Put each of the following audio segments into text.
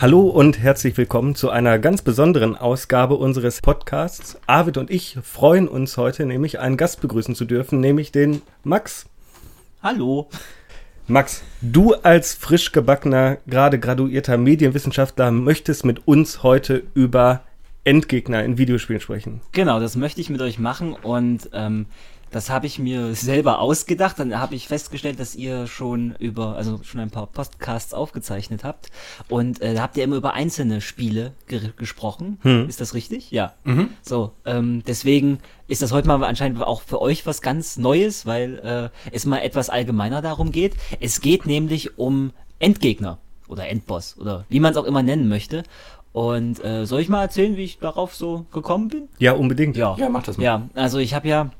Hallo und herzlich willkommen zu einer ganz besonderen Ausgabe unseres Podcasts. Arvid und ich freuen uns heute nämlich einen Gast begrüßen zu dürfen, nämlich den Max. Hallo. Max, du als frisch gebackener, gerade graduierter Medienwissenschaftler möchtest mit uns heute über Endgegner in Videospielen sprechen. Genau, das möchte ich mit euch machen und ähm, das habe ich mir selber ausgedacht. Dann habe ich festgestellt, dass ihr schon über, also schon ein paar Podcasts aufgezeichnet habt. Und äh, da habt ihr immer über einzelne Spiele ge gesprochen. Hm. Ist das richtig? Ja. Mhm. So, ähm, deswegen ist das heute mal anscheinend auch für euch was ganz Neues, weil äh, es mal etwas allgemeiner darum geht. Es geht nämlich um Endgegner oder Endboss oder wie man es auch immer nennen möchte. Und äh, soll ich mal erzählen, wie ich darauf so gekommen bin? Ja, unbedingt. Ja, ja mach das mal. Ja, also ich habe ja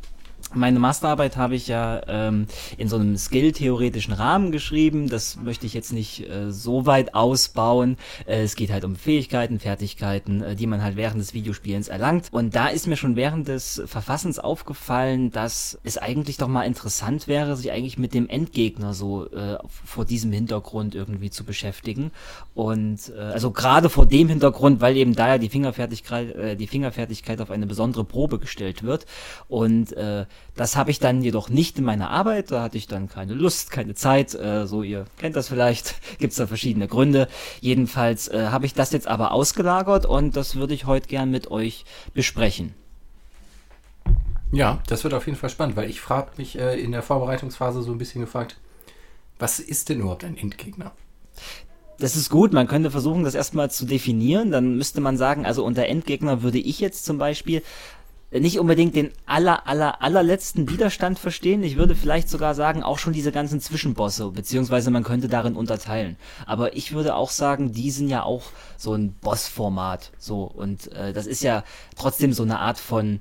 meine Masterarbeit habe ich ja ähm, in so einem skill-theoretischen Rahmen geschrieben. Das möchte ich jetzt nicht äh, so weit ausbauen. Äh, es geht halt um Fähigkeiten, Fertigkeiten, äh, die man halt während des Videospielens erlangt. Und da ist mir schon während des Verfassens aufgefallen, dass es eigentlich doch mal interessant wäre, sich eigentlich mit dem Endgegner so äh, vor diesem Hintergrund irgendwie zu beschäftigen. Und äh, also gerade vor dem Hintergrund, weil eben da ja die Fingerfertigkeit, äh, die Fingerfertigkeit auf eine besondere Probe gestellt wird. Und äh, das habe ich dann jedoch nicht in meiner Arbeit. Da hatte ich dann keine Lust, keine Zeit. Äh, so, ihr kennt das vielleicht. Gibt es da verschiedene Gründe. Jedenfalls äh, habe ich das jetzt aber ausgelagert und das würde ich heute gern mit euch besprechen. Ja, das wird auf jeden Fall spannend, weil ich frage mich äh, in der Vorbereitungsphase so ein bisschen gefragt, was ist denn überhaupt ein Endgegner? Das ist gut, man könnte versuchen, das erstmal zu definieren. Dann müsste man sagen, also unter Endgegner würde ich jetzt zum Beispiel nicht unbedingt den aller, aller, allerletzten Widerstand verstehen. Ich würde vielleicht sogar sagen, auch schon diese ganzen Zwischenbosse, beziehungsweise man könnte darin unterteilen. Aber ich würde auch sagen, die sind ja auch so ein Bossformat. So, und äh, das ist ja trotzdem so eine Art von,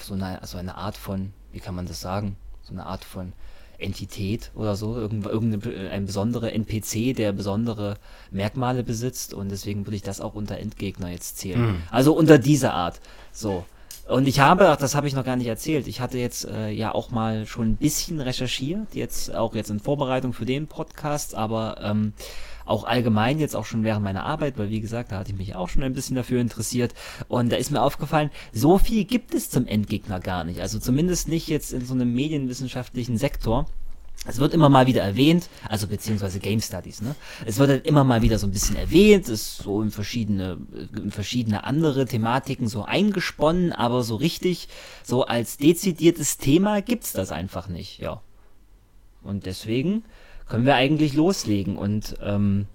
so eine, also eine Art von, wie kann man das sagen? So eine Art von Entität oder so, irgendein ein besonderer NPC, der besondere Merkmale besitzt und deswegen würde ich das auch unter Endgegner jetzt zählen. Mhm. Also unter dieser Art. So. Und ich habe, ach, das habe ich noch gar nicht erzählt, ich hatte jetzt äh, ja auch mal schon ein bisschen recherchiert, jetzt auch jetzt in Vorbereitung für den Podcast, aber ähm, auch allgemein jetzt auch schon während meiner Arbeit, weil wie gesagt, da hatte ich mich auch schon ein bisschen dafür interessiert und da ist mir aufgefallen, so viel gibt es zum Endgegner gar nicht, also zumindest nicht jetzt in so einem medienwissenschaftlichen Sektor. Es wird immer mal wieder erwähnt, also beziehungsweise Game Studies, ne? Es wird halt immer mal wieder so ein bisschen erwähnt, ist so in verschiedene, in verschiedene andere Thematiken so eingesponnen, aber so richtig, so als dezidiertes Thema gibt's das einfach nicht, ja. Und deswegen können wir eigentlich loslegen und ähm,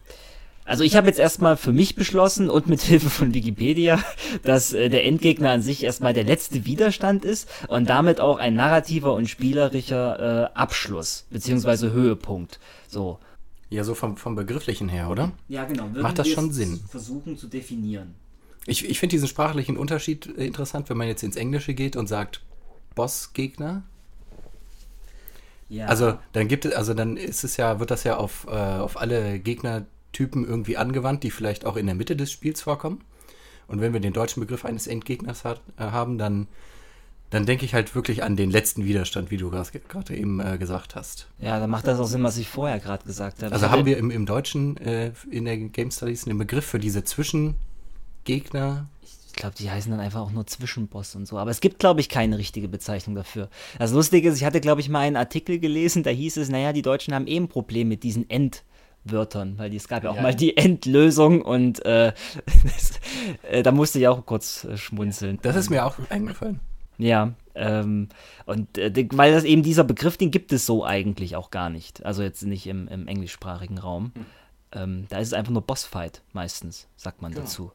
also ich habe jetzt erstmal für mich beschlossen und mit Hilfe von Wikipedia, dass äh, der Endgegner an sich erstmal der letzte Widerstand ist und damit auch ein narrativer und spielerischer äh, Abschluss beziehungsweise Höhepunkt. So. Ja, so vom, vom Begrifflichen her, oder? Ja, genau. Würden Macht das schon Sinn? Versuchen zu definieren. Ich, ich finde diesen sprachlichen Unterschied äh, interessant, wenn man jetzt ins Englische geht und sagt Bossgegner. Ja. Also dann gibt es, also dann ist es ja, wird das ja auf, äh, auf alle Gegner Typen irgendwie angewandt, die vielleicht auch in der Mitte des Spiels vorkommen. Und wenn wir den deutschen Begriff eines Endgegners hat, äh, haben, dann, dann denke ich halt wirklich an den letzten Widerstand, wie du gerade eben äh, gesagt hast. Ja, dann macht das auch Sinn, was ich vorher gerade gesagt habe. Also haben wir im, im Deutschen äh, in der Game Studies einen Begriff für diese Zwischengegner? Ich glaube, die heißen dann einfach auch nur Zwischenboss und so. Aber es gibt, glaube ich, keine richtige Bezeichnung dafür. Das Lustige ist, ich hatte, glaube ich, mal einen Artikel gelesen, da hieß es, naja, die Deutschen haben eh ein Problem mit diesen End- Wörtern, weil es gab ja auch ja, mal die Endlösung und äh, äh, da musste ich auch kurz äh, schmunzeln. Das ist mir auch eingefallen. Ja, ähm, und äh, weil das eben dieser Begriff, den gibt es so eigentlich auch gar nicht. Also jetzt nicht im, im englischsprachigen Raum. Hm. Ähm, da ist es einfach nur Bossfight meistens, sagt man genau. dazu.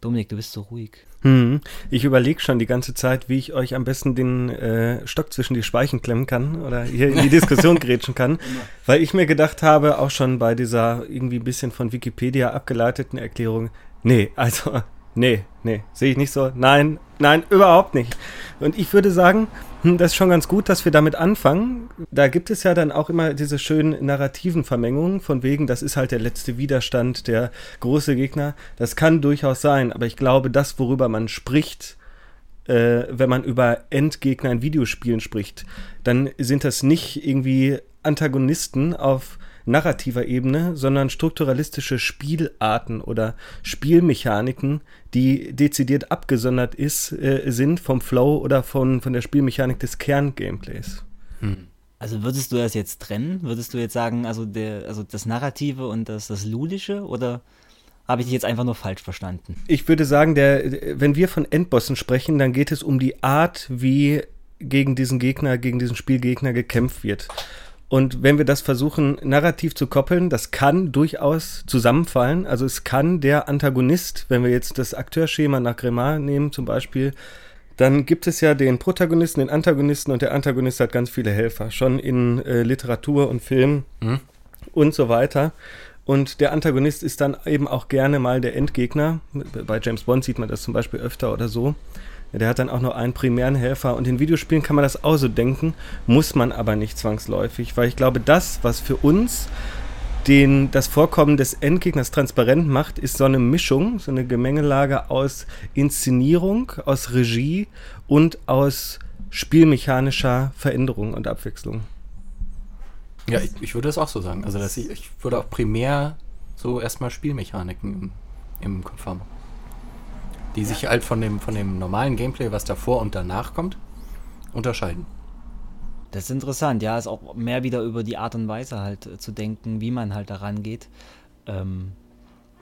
Dominik, du bist so ruhig. Hm, ich überlege schon die ganze Zeit, wie ich euch am besten den äh, Stock zwischen die Speichen klemmen kann oder hier in die Diskussion grätschen kann, weil ich mir gedacht habe, auch schon bei dieser irgendwie ein bisschen von Wikipedia abgeleiteten Erklärung, nee, also Nee, nee, sehe ich nicht so. Nein, nein, überhaupt nicht. Und ich würde sagen, hm, das ist schon ganz gut, dass wir damit anfangen. Da gibt es ja dann auch immer diese schönen narrativen Vermengungen, von wegen, das ist halt der letzte Widerstand, der große Gegner. Das kann durchaus sein, aber ich glaube, das, worüber man spricht, äh, wenn man über Endgegner in Videospielen spricht, dann sind das nicht irgendwie Antagonisten auf narrativer Ebene, sondern strukturalistische Spielarten oder Spielmechaniken, die dezidiert abgesondert ist, äh, sind vom Flow oder von, von der Spielmechanik des Kerngameplays. Hm. Also würdest du das jetzt trennen? Würdest du jetzt sagen, also, der, also das Narrative und das, das Ludische oder habe ich dich jetzt einfach nur falsch verstanden? Ich würde sagen, der, wenn wir von Endbossen sprechen, dann geht es um die Art, wie gegen diesen Gegner, gegen diesen Spielgegner gekämpft wird. Und wenn wir das versuchen, narrativ zu koppeln, das kann durchaus zusammenfallen. Also es kann der Antagonist, wenn wir jetzt das Akteurschema nach Gremar nehmen zum Beispiel, dann gibt es ja den Protagonisten, den Antagonisten und der Antagonist hat ganz viele Helfer, schon in äh, Literatur und Film mhm. und so weiter. Und der Antagonist ist dann eben auch gerne mal der Endgegner. Bei James Bond sieht man das zum Beispiel öfter oder so. Der hat dann auch nur einen primären Helfer. Und in Videospielen kann man das auch so denken, muss man aber nicht zwangsläufig, weil ich glaube, das, was für uns den, das Vorkommen des Endgegners transparent macht, ist so eine Mischung, so eine Gemengelage aus Inszenierung, aus Regie und aus spielmechanischer Veränderung und Abwechslung. Ja, ich, ich würde das auch so sagen. Also dass ich, ich würde auch primär so erstmal Spielmechaniken im, im Kopf haben die sich halt von dem, von dem normalen Gameplay, was davor und danach kommt, unterscheiden. Das ist interessant, ja, ist auch mehr wieder über die Art und Weise halt äh, zu denken, wie man halt daran geht. Ähm,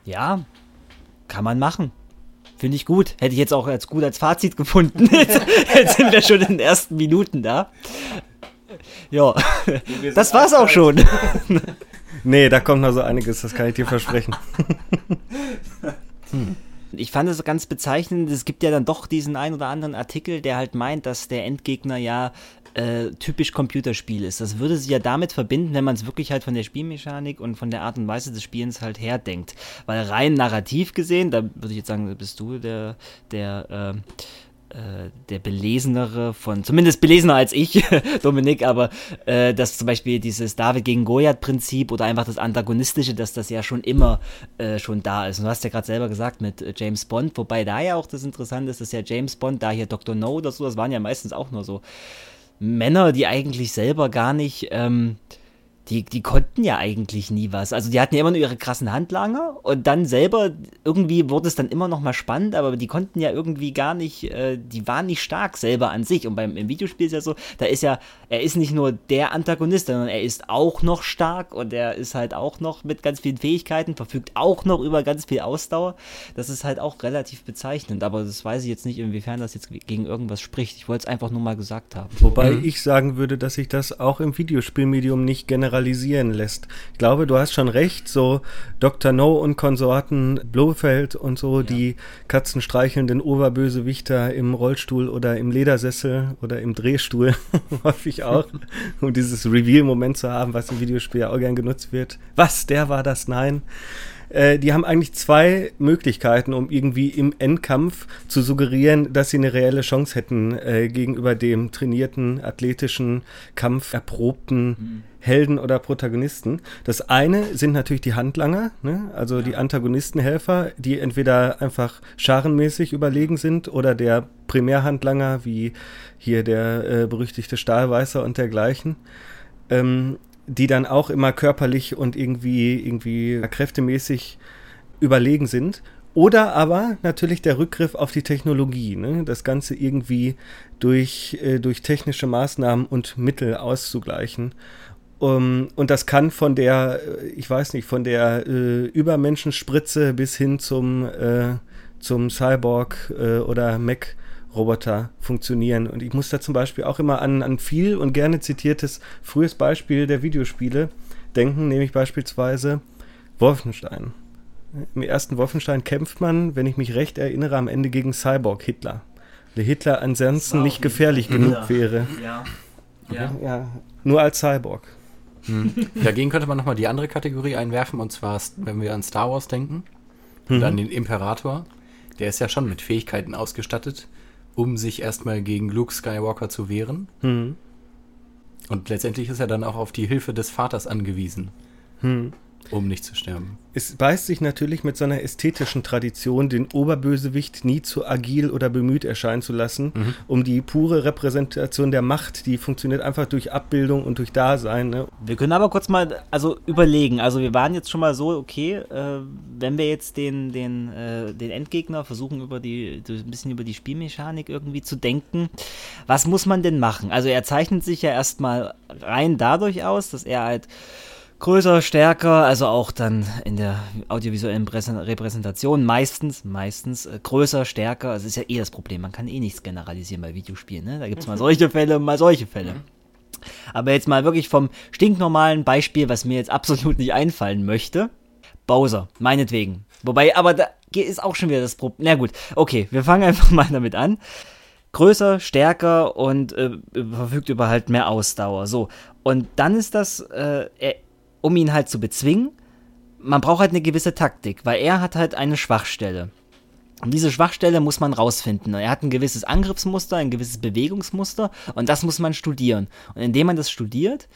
ja, kann man machen. Finde ich gut. Hätte ich jetzt auch als gut als Fazit gefunden. jetzt, jetzt sind wir schon in den ersten Minuten da. Ja, das war's auch schon. nee, da kommt noch so einiges, das kann ich dir versprechen. hm. Ich fand es ganz bezeichnend, es gibt ja dann doch diesen ein oder anderen Artikel, der halt meint, dass der Endgegner ja äh, typisch Computerspiel ist. Das würde sich ja damit verbinden, wenn man es wirklich halt von der Spielmechanik und von der Art und Weise des Spielens halt herdenkt. Weil rein narrativ gesehen, da würde ich jetzt sagen, bist du der, der äh, der belesenere von, zumindest belesener als ich, Dominik, aber äh, dass zum Beispiel dieses David gegen Goliath-Prinzip oder einfach das Antagonistische, dass das ja schon immer äh, schon da ist. Und du hast ja gerade selber gesagt mit äh, James Bond, wobei da ja auch das Interessante ist, dass ja James Bond, da hier Dr. No oder so, das waren ja meistens auch nur so Männer, die eigentlich selber gar nicht ähm, die, die konnten ja eigentlich nie was. Also die hatten ja immer nur ihre krassen Handlanger und dann selber, irgendwie wurde es dann immer noch mal spannend, aber die konnten ja irgendwie gar nicht, äh, die waren nicht stark selber an sich. Und beim im Videospiel ist ja so, da ist ja, er ist nicht nur der Antagonist, sondern er ist auch noch stark und er ist halt auch noch mit ganz vielen Fähigkeiten, verfügt auch noch über ganz viel Ausdauer. Das ist halt auch relativ bezeichnend, aber das weiß ich jetzt nicht, inwiefern das jetzt gegen irgendwas spricht. Ich wollte es einfach nur mal gesagt haben. Wobei mhm. ich sagen würde, dass ich das auch im Videospielmedium nicht generell generalisieren lässt. Ich glaube, du hast schon recht, so Dr. No und Konsorten, Blofeld und so, ja. die katzenstreichelnden Oberbösewichter im Rollstuhl oder im Ledersessel oder im Drehstuhl, häufig auch, um dieses Reveal-Moment zu haben, was im Videospiel ja auch gern genutzt wird. Was, der war das? Nein äh, die haben eigentlich zwei Möglichkeiten, um irgendwie im Endkampf zu suggerieren, dass sie eine reelle Chance hätten äh, gegenüber dem trainierten, athletischen, kampferprobten mhm. Helden oder Protagonisten. Das eine sind natürlich die Handlanger, ne? also die Antagonistenhelfer, die entweder einfach scharenmäßig überlegen sind oder der Primärhandlanger, wie hier der äh, berüchtigte Stahlweißer und dergleichen. Ähm, die dann auch immer körperlich und irgendwie, irgendwie kräftemäßig überlegen sind. Oder aber natürlich der Rückgriff auf die Technologie, ne? das Ganze irgendwie durch, äh, durch technische Maßnahmen und Mittel auszugleichen. Um, und das kann von der, äh, ich weiß nicht, von der äh, Übermenschenspritze bis hin zum, äh, zum Cyborg äh, oder Mac Roboter funktionieren. Und ich muss da zum Beispiel auch immer an, an viel und gerne zitiertes frühes Beispiel der Videospiele denken, nämlich beispielsweise Wolfenstein. Im ersten Wolfenstein kämpft man, wenn ich mich recht erinnere, am Ende gegen Cyborg Hitler. Der Hitler ansonsten nicht gefährlich genug ja. wäre. Ja. Ja. ja. Nur als Cyborg. Hm. Dagegen könnte man nochmal die andere Kategorie einwerfen, und zwar, wenn wir an Star Wars denken und mhm. an den Imperator. Der ist ja schon mit Fähigkeiten ausgestattet, um sich erstmal gegen Luke Skywalker zu wehren. Mhm. Und letztendlich ist er dann auch auf die Hilfe des Vaters angewiesen. Mhm. Um nicht zu sterben. Es beißt sich natürlich mit so einer ästhetischen Tradition, den Oberbösewicht nie zu agil oder bemüht erscheinen zu lassen, mhm. um die pure Repräsentation der Macht, die funktioniert einfach durch Abbildung und durch Dasein. Ne? Wir können aber kurz mal also überlegen. Also wir waren jetzt schon mal so, okay, äh, wenn wir jetzt den, den, äh, den Endgegner versuchen, über die, ein bisschen über die Spielmechanik irgendwie zu denken, was muss man denn machen? Also er zeichnet sich ja erstmal rein dadurch aus, dass er halt größer, stärker, also auch dann in der audiovisuellen Repräsentation meistens, meistens äh, größer, stärker. Also ist ja eh das Problem. Man kann eh nichts generalisieren bei Videospielen. Ne? Da gibt es mal solche Fälle, mal solche Fälle. Aber jetzt mal wirklich vom stinknormalen Beispiel, was mir jetzt absolut nicht einfallen möchte. Bowser, meinetwegen. Wobei, aber da ist auch schon wieder das Problem. Na gut, okay, wir fangen einfach mal damit an größer, stärker und äh, verfügt über halt mehr Ausdauer. So. Und dann ist das, äh, um ihn halt zu bezwingen, man braucht halt eine gewisse Taktik, weil er hat halt eine Schwachstelle. Und diese Schwachstelle muss man rausfinden. Er hat ein gewisses Angriffsmuster, ein gewisses Bewegungsmuster und das muss man studieren. Und indem man das studiert,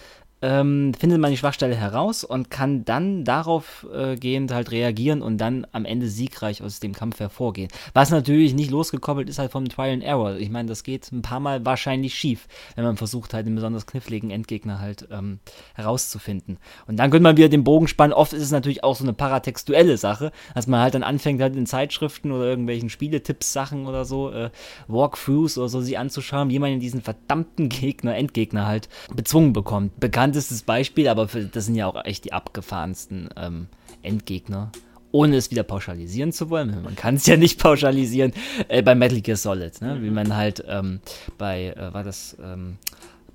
ähm, findet man die Schwachstelle heraus und kann dann darauf äh, gehend halt reagieren und dann am Ende siegreich aus dem Kampf hervorgehen. Was natürlich nicht losgekoppelt ist halt vom Trial and Error. Ich meine, das geht ein paar Mal wahrscheinlich schief, wenn man versucht halt einen besonders kniffligen Endgegner halt ähm, herauszufinden. Und dann könnte man wieder den Bogen spannen. Oft ist es natürlich auch so eine paratextuelle Sache, dass man halt dann anfängt halt in Zeitschriften oder irgendwelchen Spieletipps Sachen oder so, äh, Walkthroughs oder so sie anzuschauen, wie man diesen verdammten Gegner, Endgegner halt bezwungen bekommt. Bekannt bekanntestes Beispiel, aber für, das sind ja auch echt die abgefahrensten ähm, Endgegner. Ohne es wieder pauschalisieren zu wollen, man kann es ja nicht pauschalisieren, äh, bei Metal Gear Solid, ne? wie man halt ähm, bei, äh, war das ähm,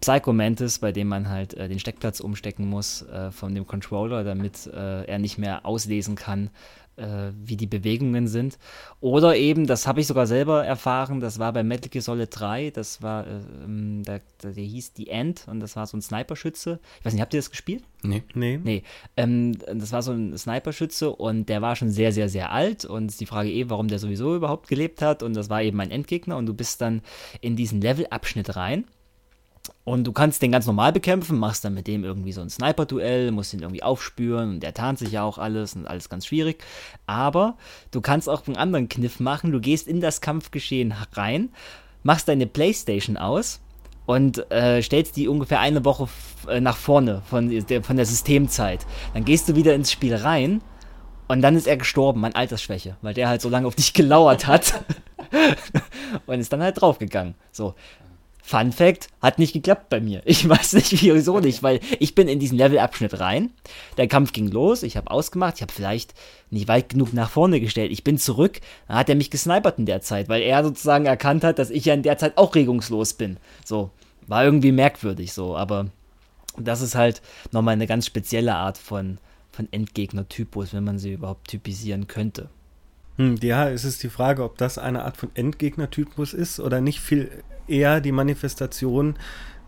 Psycho Mantis, bei dem man halt äh, den Steckplatz umstecken muss äh, von dem Controller, damit äh, er nicht mehr auslesen kann, äh, wie die Bewegungen sind. Oder eben, das habe ich sogar selber erfahren, das war bei Metal Gear Solid 3, das war, äh, ähm, der, der, der, hieß The End und das war so ein Sniperschütze. Ich weiß nicht, habt ihr das gespielt? Nee. Nee. Nee. Ähm, das war so ein Sniperschütze und der war schon sehr, sehr, sehr alt und die Frage eben, warum der sowieso überhaupt gelebt hat und das war eben ein Endgegner und du bist dann in diesen Levelabschnitt rein und du kannst den ganz normal bekämpfen, machst dann mit dem irgendwie so ein Sniper-Duell, musst ihn irgendwie aufspüren und der tarnt sich ja auch alles und alles ganz schwierig. Aber du kannst auch einen anderen Kniff machen. Du gehst in das Kampfgeschehen rein, machst deine Playstation aus und äh, stellst die ungefähr eine Woche äh, nach vorne von der, von der Systemzeit. Dann gehst du wieder ins Spiel rein und dann ist er gestorben an Altersschwäche, weil der halt so lange auf dich gelauert hat. und ist dann halt draufgegangen. So, Fun Fact, hat nicht geklappt bei mir. Ich weiß nicht, wieso nicht, weil ich bin in diesen Levelabschnitt rein. Der Kampf ging los, ich habe ausgemacht, ich habe vielleicht nicht weit genug nach vorne gestellt. Ich bin zurück, dann hat er mich gesnipert in der Zeit, weil er sozusagen erkannt hat, dass ich ja in der Zeit auch regungslos bin. So, war irgendwie merkwürdig so, aber das ist halt nochmal eine ganz spezielle Art von, von Endgegner-Typus, wenn man sie überhaupt typisieren könnte. Hm, ja, es ist die Frage, ob das eine Art von Endgegner-Typus ist oder nicht. Viel eher die Manifestation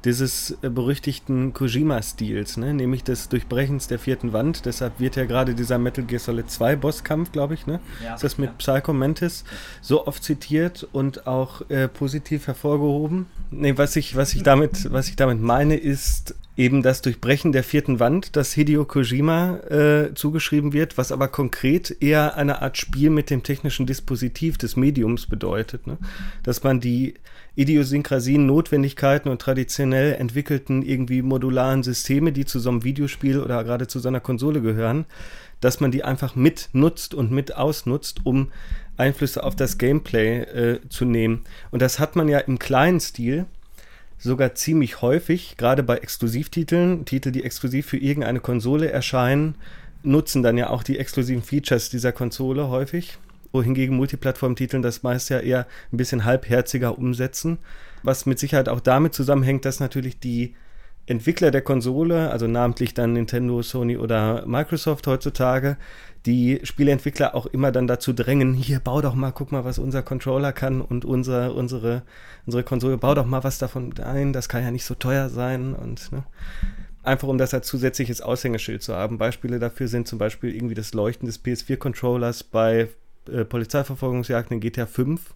dieses äh, berüchtigten Kojima-Stils, ne? nämlich des Durchbrechens der vierten Wand. Deshalb wird ja gerade dieser Metal Gear Solid 2 Bosskampf, glaube ich, ne? Ja, ist das mit ja. Psycho Mantis so oft zitiert und auch äh, positiv hervorgehoben. Nee, was ich, was ich damit, was ich damit meine, ist eben das Durchbrechen der vierten Wand, das Hideo Kojima äh, zugeschrieben wird, was aber konkret eher eine Art Spiel mit dem technischen Dispositiv des Mediums bedeutet. Ne? Dass man die Idiosynkrasien, Notwendigkeiten und traditionell entwickelten irgendwie modularen Systeme, die zu so einem Videospiel oder gerade zu so einer Konsole gehören, dass man die einfach mit nutzt und mit ausnutzt, um Einflüsse auf das Gameplay äh, zu nehmen. Und das hat man ja im kleinen Stil sogar ziemlich häufig, gerade bei Exklusivtiteln, Titel, die exklusiv für irgendeine Konsole erscheinen, nutzen dann ja auch die exklusiven Features dieser Konsole häufig wohingegen Multiplattform-Titeln das meist ja eher ein bisschen halbherziger umsetzen, was mit Sicherheit auch damit zusammenhängt, dass natürlich die Entwickler der Konsole, also namentlich dann Nintendo, Sony oder Microsoft heutzutage, die Spieleentwickler auch immer dann dazu drängen, hier bau doch mal, guck mal, was unser Controller kann und unser, unsere, unsere Konsole, bau doch mal was davon ein, das kann ja nicht so teuer sein und ne? einfach um das als zusätzliches Aushängeschild zu haben. Beispiele dafür sind zum Beispiel irgendwie das Leuchten des PS4-Controllers bei äh, Polizeiverfolgungsjagden in GTA 5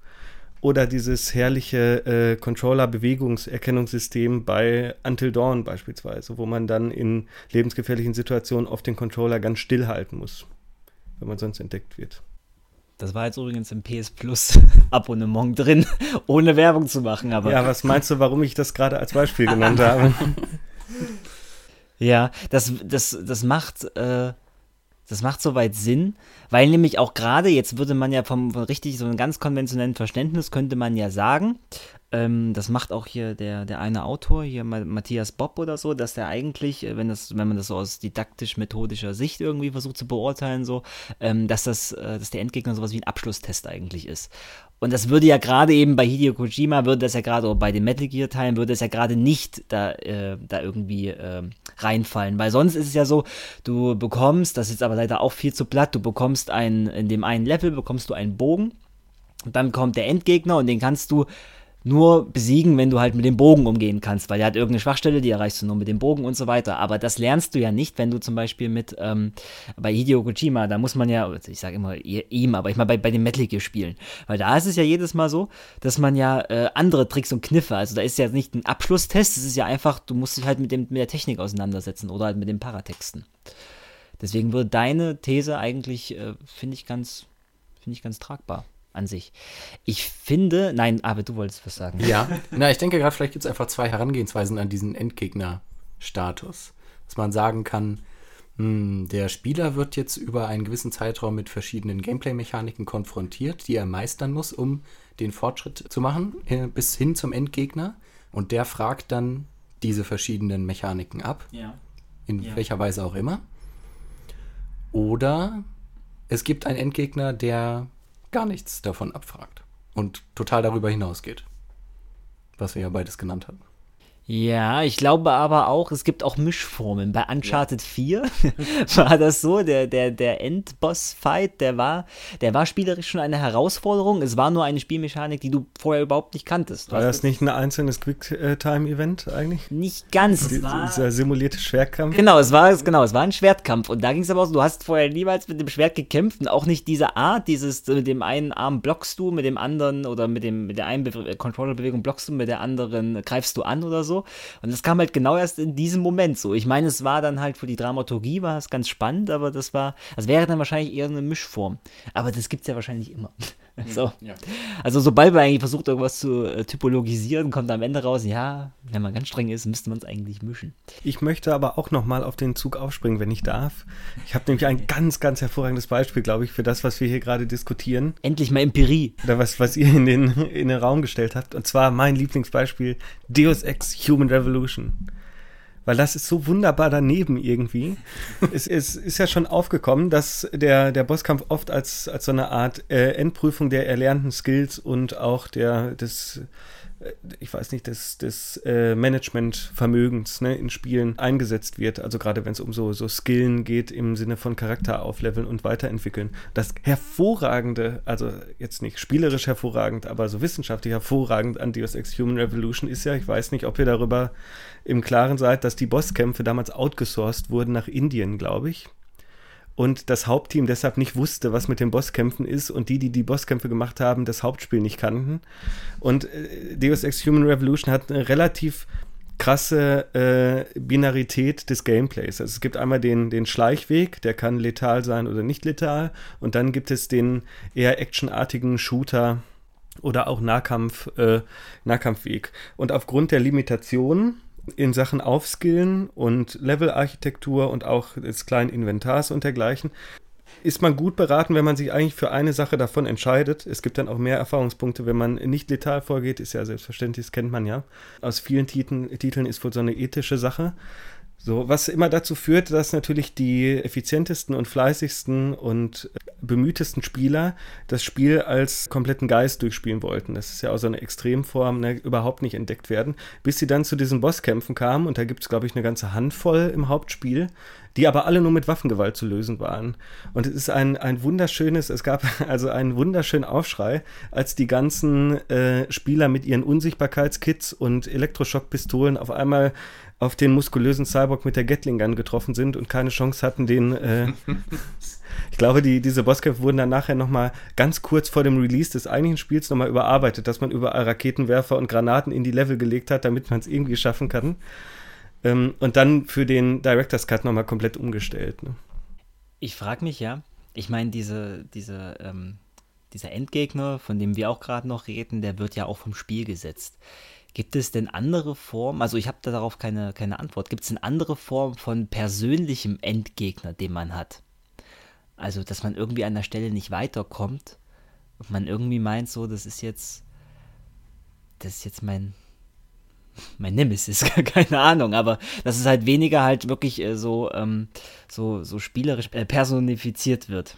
oder dieses herrliche äh, Controller-Bewegungserkennungssystem bei Until Dawn beispielsweise, wo man dann in lebensgefährlichen Situationen oft den Controller ganz still halten muss, wenn man sonst entdeckt wird. Das war jetzt übrigens im PS Plus Abonnement drin, ohne Werbung zu machen. Aber ja, was meinst du, warum ich das gerade als Beispiel genannt habe? Ja, das, das, das macht, äh, das macht soweit Sinn, weil nämlich auch gerade, jetzt würde man ja vom, vom richtig so einem ganz konventionellen Verständnis, könnte man ja sagen, ähm, das macht auch hier der, der eine Autor, hier Matthias Bob oder so, dass der eigentlich, äh, wenn, das, wenn man das so aus didaktisch-methodischer Sicht irgendwie versucht zu beurteilen, so, ähm, dass, das, äh, dass der Endgegner sowas wie ein Abschlusstest eigentlich ist. Und das würde ja gerade eben bei Hideo Kojima, würde das ja gerade, oder bei den Metal Gear Teilen, würde es ja gerade nicht da, äh, da irgendwie äh, reinfallen. Weil sonst ist es ja so, du bekommst, das ist aber leider auch viel zu platt, du bekommst ein, in dem einen Level bekommst du einen Bogen. Und dann kommt der Endgegner und den kannst du nur besiegen, wenn du halt mit dem Bogen umgehen kannst, weil der hat irgendeine Schwachstelle, die erreichst du nur mit dem Bogen und so weiter. Aber das lernst du ja nicht, wenn du zum Beispiel mit ähm, bei Hideo Kojima, da muss man ja, ich sage immer ihm, aber ich meine bei, bei den Metal Gear Spielen, weil da ist es ja jedes Mal so, dass man ja äh, andere Tricks und Kniffe, also da ist ja nicht ein Abschlusstest, es ist ja einfach, du musst dich halt mit, dem, mit der Technik auseinandersetzen oder halt mit den Paratexten. Deswegen würde deine These eigentlich, äh, finde ich ganz, finde ich ganz tragbar an sich. Ich finde, nein, aber du wolltest was sagen. Ja, na, ich denke gerade, vielleicht gibt es einfach zwei Herangehensweisen an diesen Endgegner-Status. Dass man sagen kann, mh, hm, der Spieler wird jetzt über einen gewissen Zeitraum mit verschiedenen Gameplay-Mechaniken konfrontiert, die er meistern muss, um den Fortschritt zu machen, bis hin zum Endgegner. Und der fragt dann diese verschiedenen Mechaniken ab. Ja. In ja. welcher Weise auch immer. Oder es gibt einen Endgegner, der gar nichts davon abfragt und total darüber hinausgeht. Was wir ja beides genannt haben. Ja, ich glaube aber auch, es gibt auch Mischformen. Bei Uncharted ja. 4 war das so, der, der, der Endboss-Fight, der war, der war spielerisch schon eine Herausforderung. Es war nur eine Spielmechanik, die du vorher überhaupt nicht kanntest. War das nicht ein einzelnes Quick-Time-Event eigentlich? Nicht ganz. Die, dieser simulierte Schwertkampf? Genau, es war, genau, es war ein Schwertkampf. Und da ging es aber auch so, du hast vorher niemals mit dem Schwert gekämpft und auch nicht diese Art, dieses, mit dem einen Arm blockst du, mit dem anderen oder mit, dem, mit der einen Controller-Bewegung blockst du, mit der anderen greifst du an oder so. Und das kam halt genau erst in diesem Moment so. Ich meine, es war dann halt für die Dramaturgie war es ganz spannend, aber das war, das wäre dann wahrscheinlich eher eine Mischform. Aber das gibt es ja wahrscheinlich immer. So. Ja. Also sobald man eigentlich versucht, irgendwas zu äh, typologisieren, kommt am Ende raus, ja, wenn man ganz streng ist, müsste man es eigentlich mischen. Ich möchte aber auch nochmal auf den Zug aufspringen, wenn ich darf. Ich habe nämlich ein ganz, ganz hervorragendes Beispiel, glaube ich, für das, was wir hier gerade diskutieren. Endlich mal Empirie. Oder was, was ihr in den, in den Raum gestellt habt. Und zwar mein Lieblingsbeispiel, Deus Ex Human Revolution weil das ist so wunderbar daneben irgendwie. es, es, ist ja schon aufgekommen, dass der, der Bosskampf oft als, als so eine Art äh, Endprüfung der erlernten Skills und auch der, des ich weiß nicht, des, des äh, Managementvermögens ne, in Spielen eingesetzt wird. Also gerade wenn es um so, so Skillen geht im Sinne von Charakter aufleveln und weiterentwickeln. Das hervorragende, also jetzt nicht spielerisch hervorragend, aber so wissenschaftlich hervorragend an Deus Ex Human Revolution ist ja, ich weiß nicht, ob ihr darüber im Klaren seid, dass die Bosskämpfe damals outgesourced wurden nach Indien, glaube ich und das Hauptteam deshalb nicht wusste, was mit den Bosskämpfen ist und die, die die Bosskämpfe gemacht haben, das Hauptspiel nicht kannten. Und äh, Deus Ex Human Revolution hat eine relativ krasse äh, Binarität des Gameplays. Also es gibt einmal den, den Schleichweg, der kann letal sein oder nicht letal. Und dann gibt es den eher actionartigen Shooter oder auch Nahkampf, äh, Nahkampfweg. Und aufgrund der Limitationen in Sachen Aufskillen und Levelarchitektur und auch des kleinen Inventars und dergleichen ist man gut beraten, wenn man sich eigentlich für eine Sache davon entscheidet. Es gibt dann auch mehr Erfahrungspunkte, wenn man nicht letal vorgeht, ist ja selbstverständlich, das kennt man ja. Aus vielen Titeln, Titeln ist wohl so eine ethische Sache. So, was immer dazu führt, dass natürlich die effizientesten und fleißigsten und bemühtesten Spieler das Spiel als kompletten Geist durchspielen wollten. Das ist ja auch so eine Extremform, ne, überhaupt nicht entdeckt werden, bis sie dann zu diesen Bosskämpfen kamen und da gibt es, glaube ich, eine ganze Handvoll im Hauptspiel, die aber alle nur mit Waffengewalt zu lösen waren. Und es ist ein, ein wunderschönes, es gab also einen wunderschönen Aufschrei, als die ganzen äh, Spieler mit ihren Unsichtbarkeitskits und Elektroschockpistolen auf einmal auf den muskulösen Cyborg mit der Gatling Gun getroffen sind und keine Chance hatten, den, äh, Ich glaube, die, diese Bosskämpfe wurden dann nachher nochmal ganz kurz vor dem Release des eigentlichen Spiels nochmal überarbeitet, dass man überall Raketenwerfer und Granaten in die Level gelegt hat, damit man es irgendwie schaffen kann. Ähm, und dann für den Director's Cut nochmal komplett umgestellt. Ne? Ich frage mich ja, ich meine, diese, diese, ähm, dieser Endgegner, von dem wir auch gerade noch reden, der wird ja auch vom Spiel gesetzt. Gibt es denn andere Formen, also ich habe da darauf keine, keine Antwort, gibt es denn andere Formen von persönlichem Endgegner, den man hat? Also, dass man irgendwie an der Stelle nicht weiterkommt und man irgendwie meint, so, das ist jetzt, das ist jetzt mein, mein Nemesis, keine Ahnung, aber das ist halt weniger halt wirklich äh, so, ähm, so, so spielerisch äh, personifiziert wird.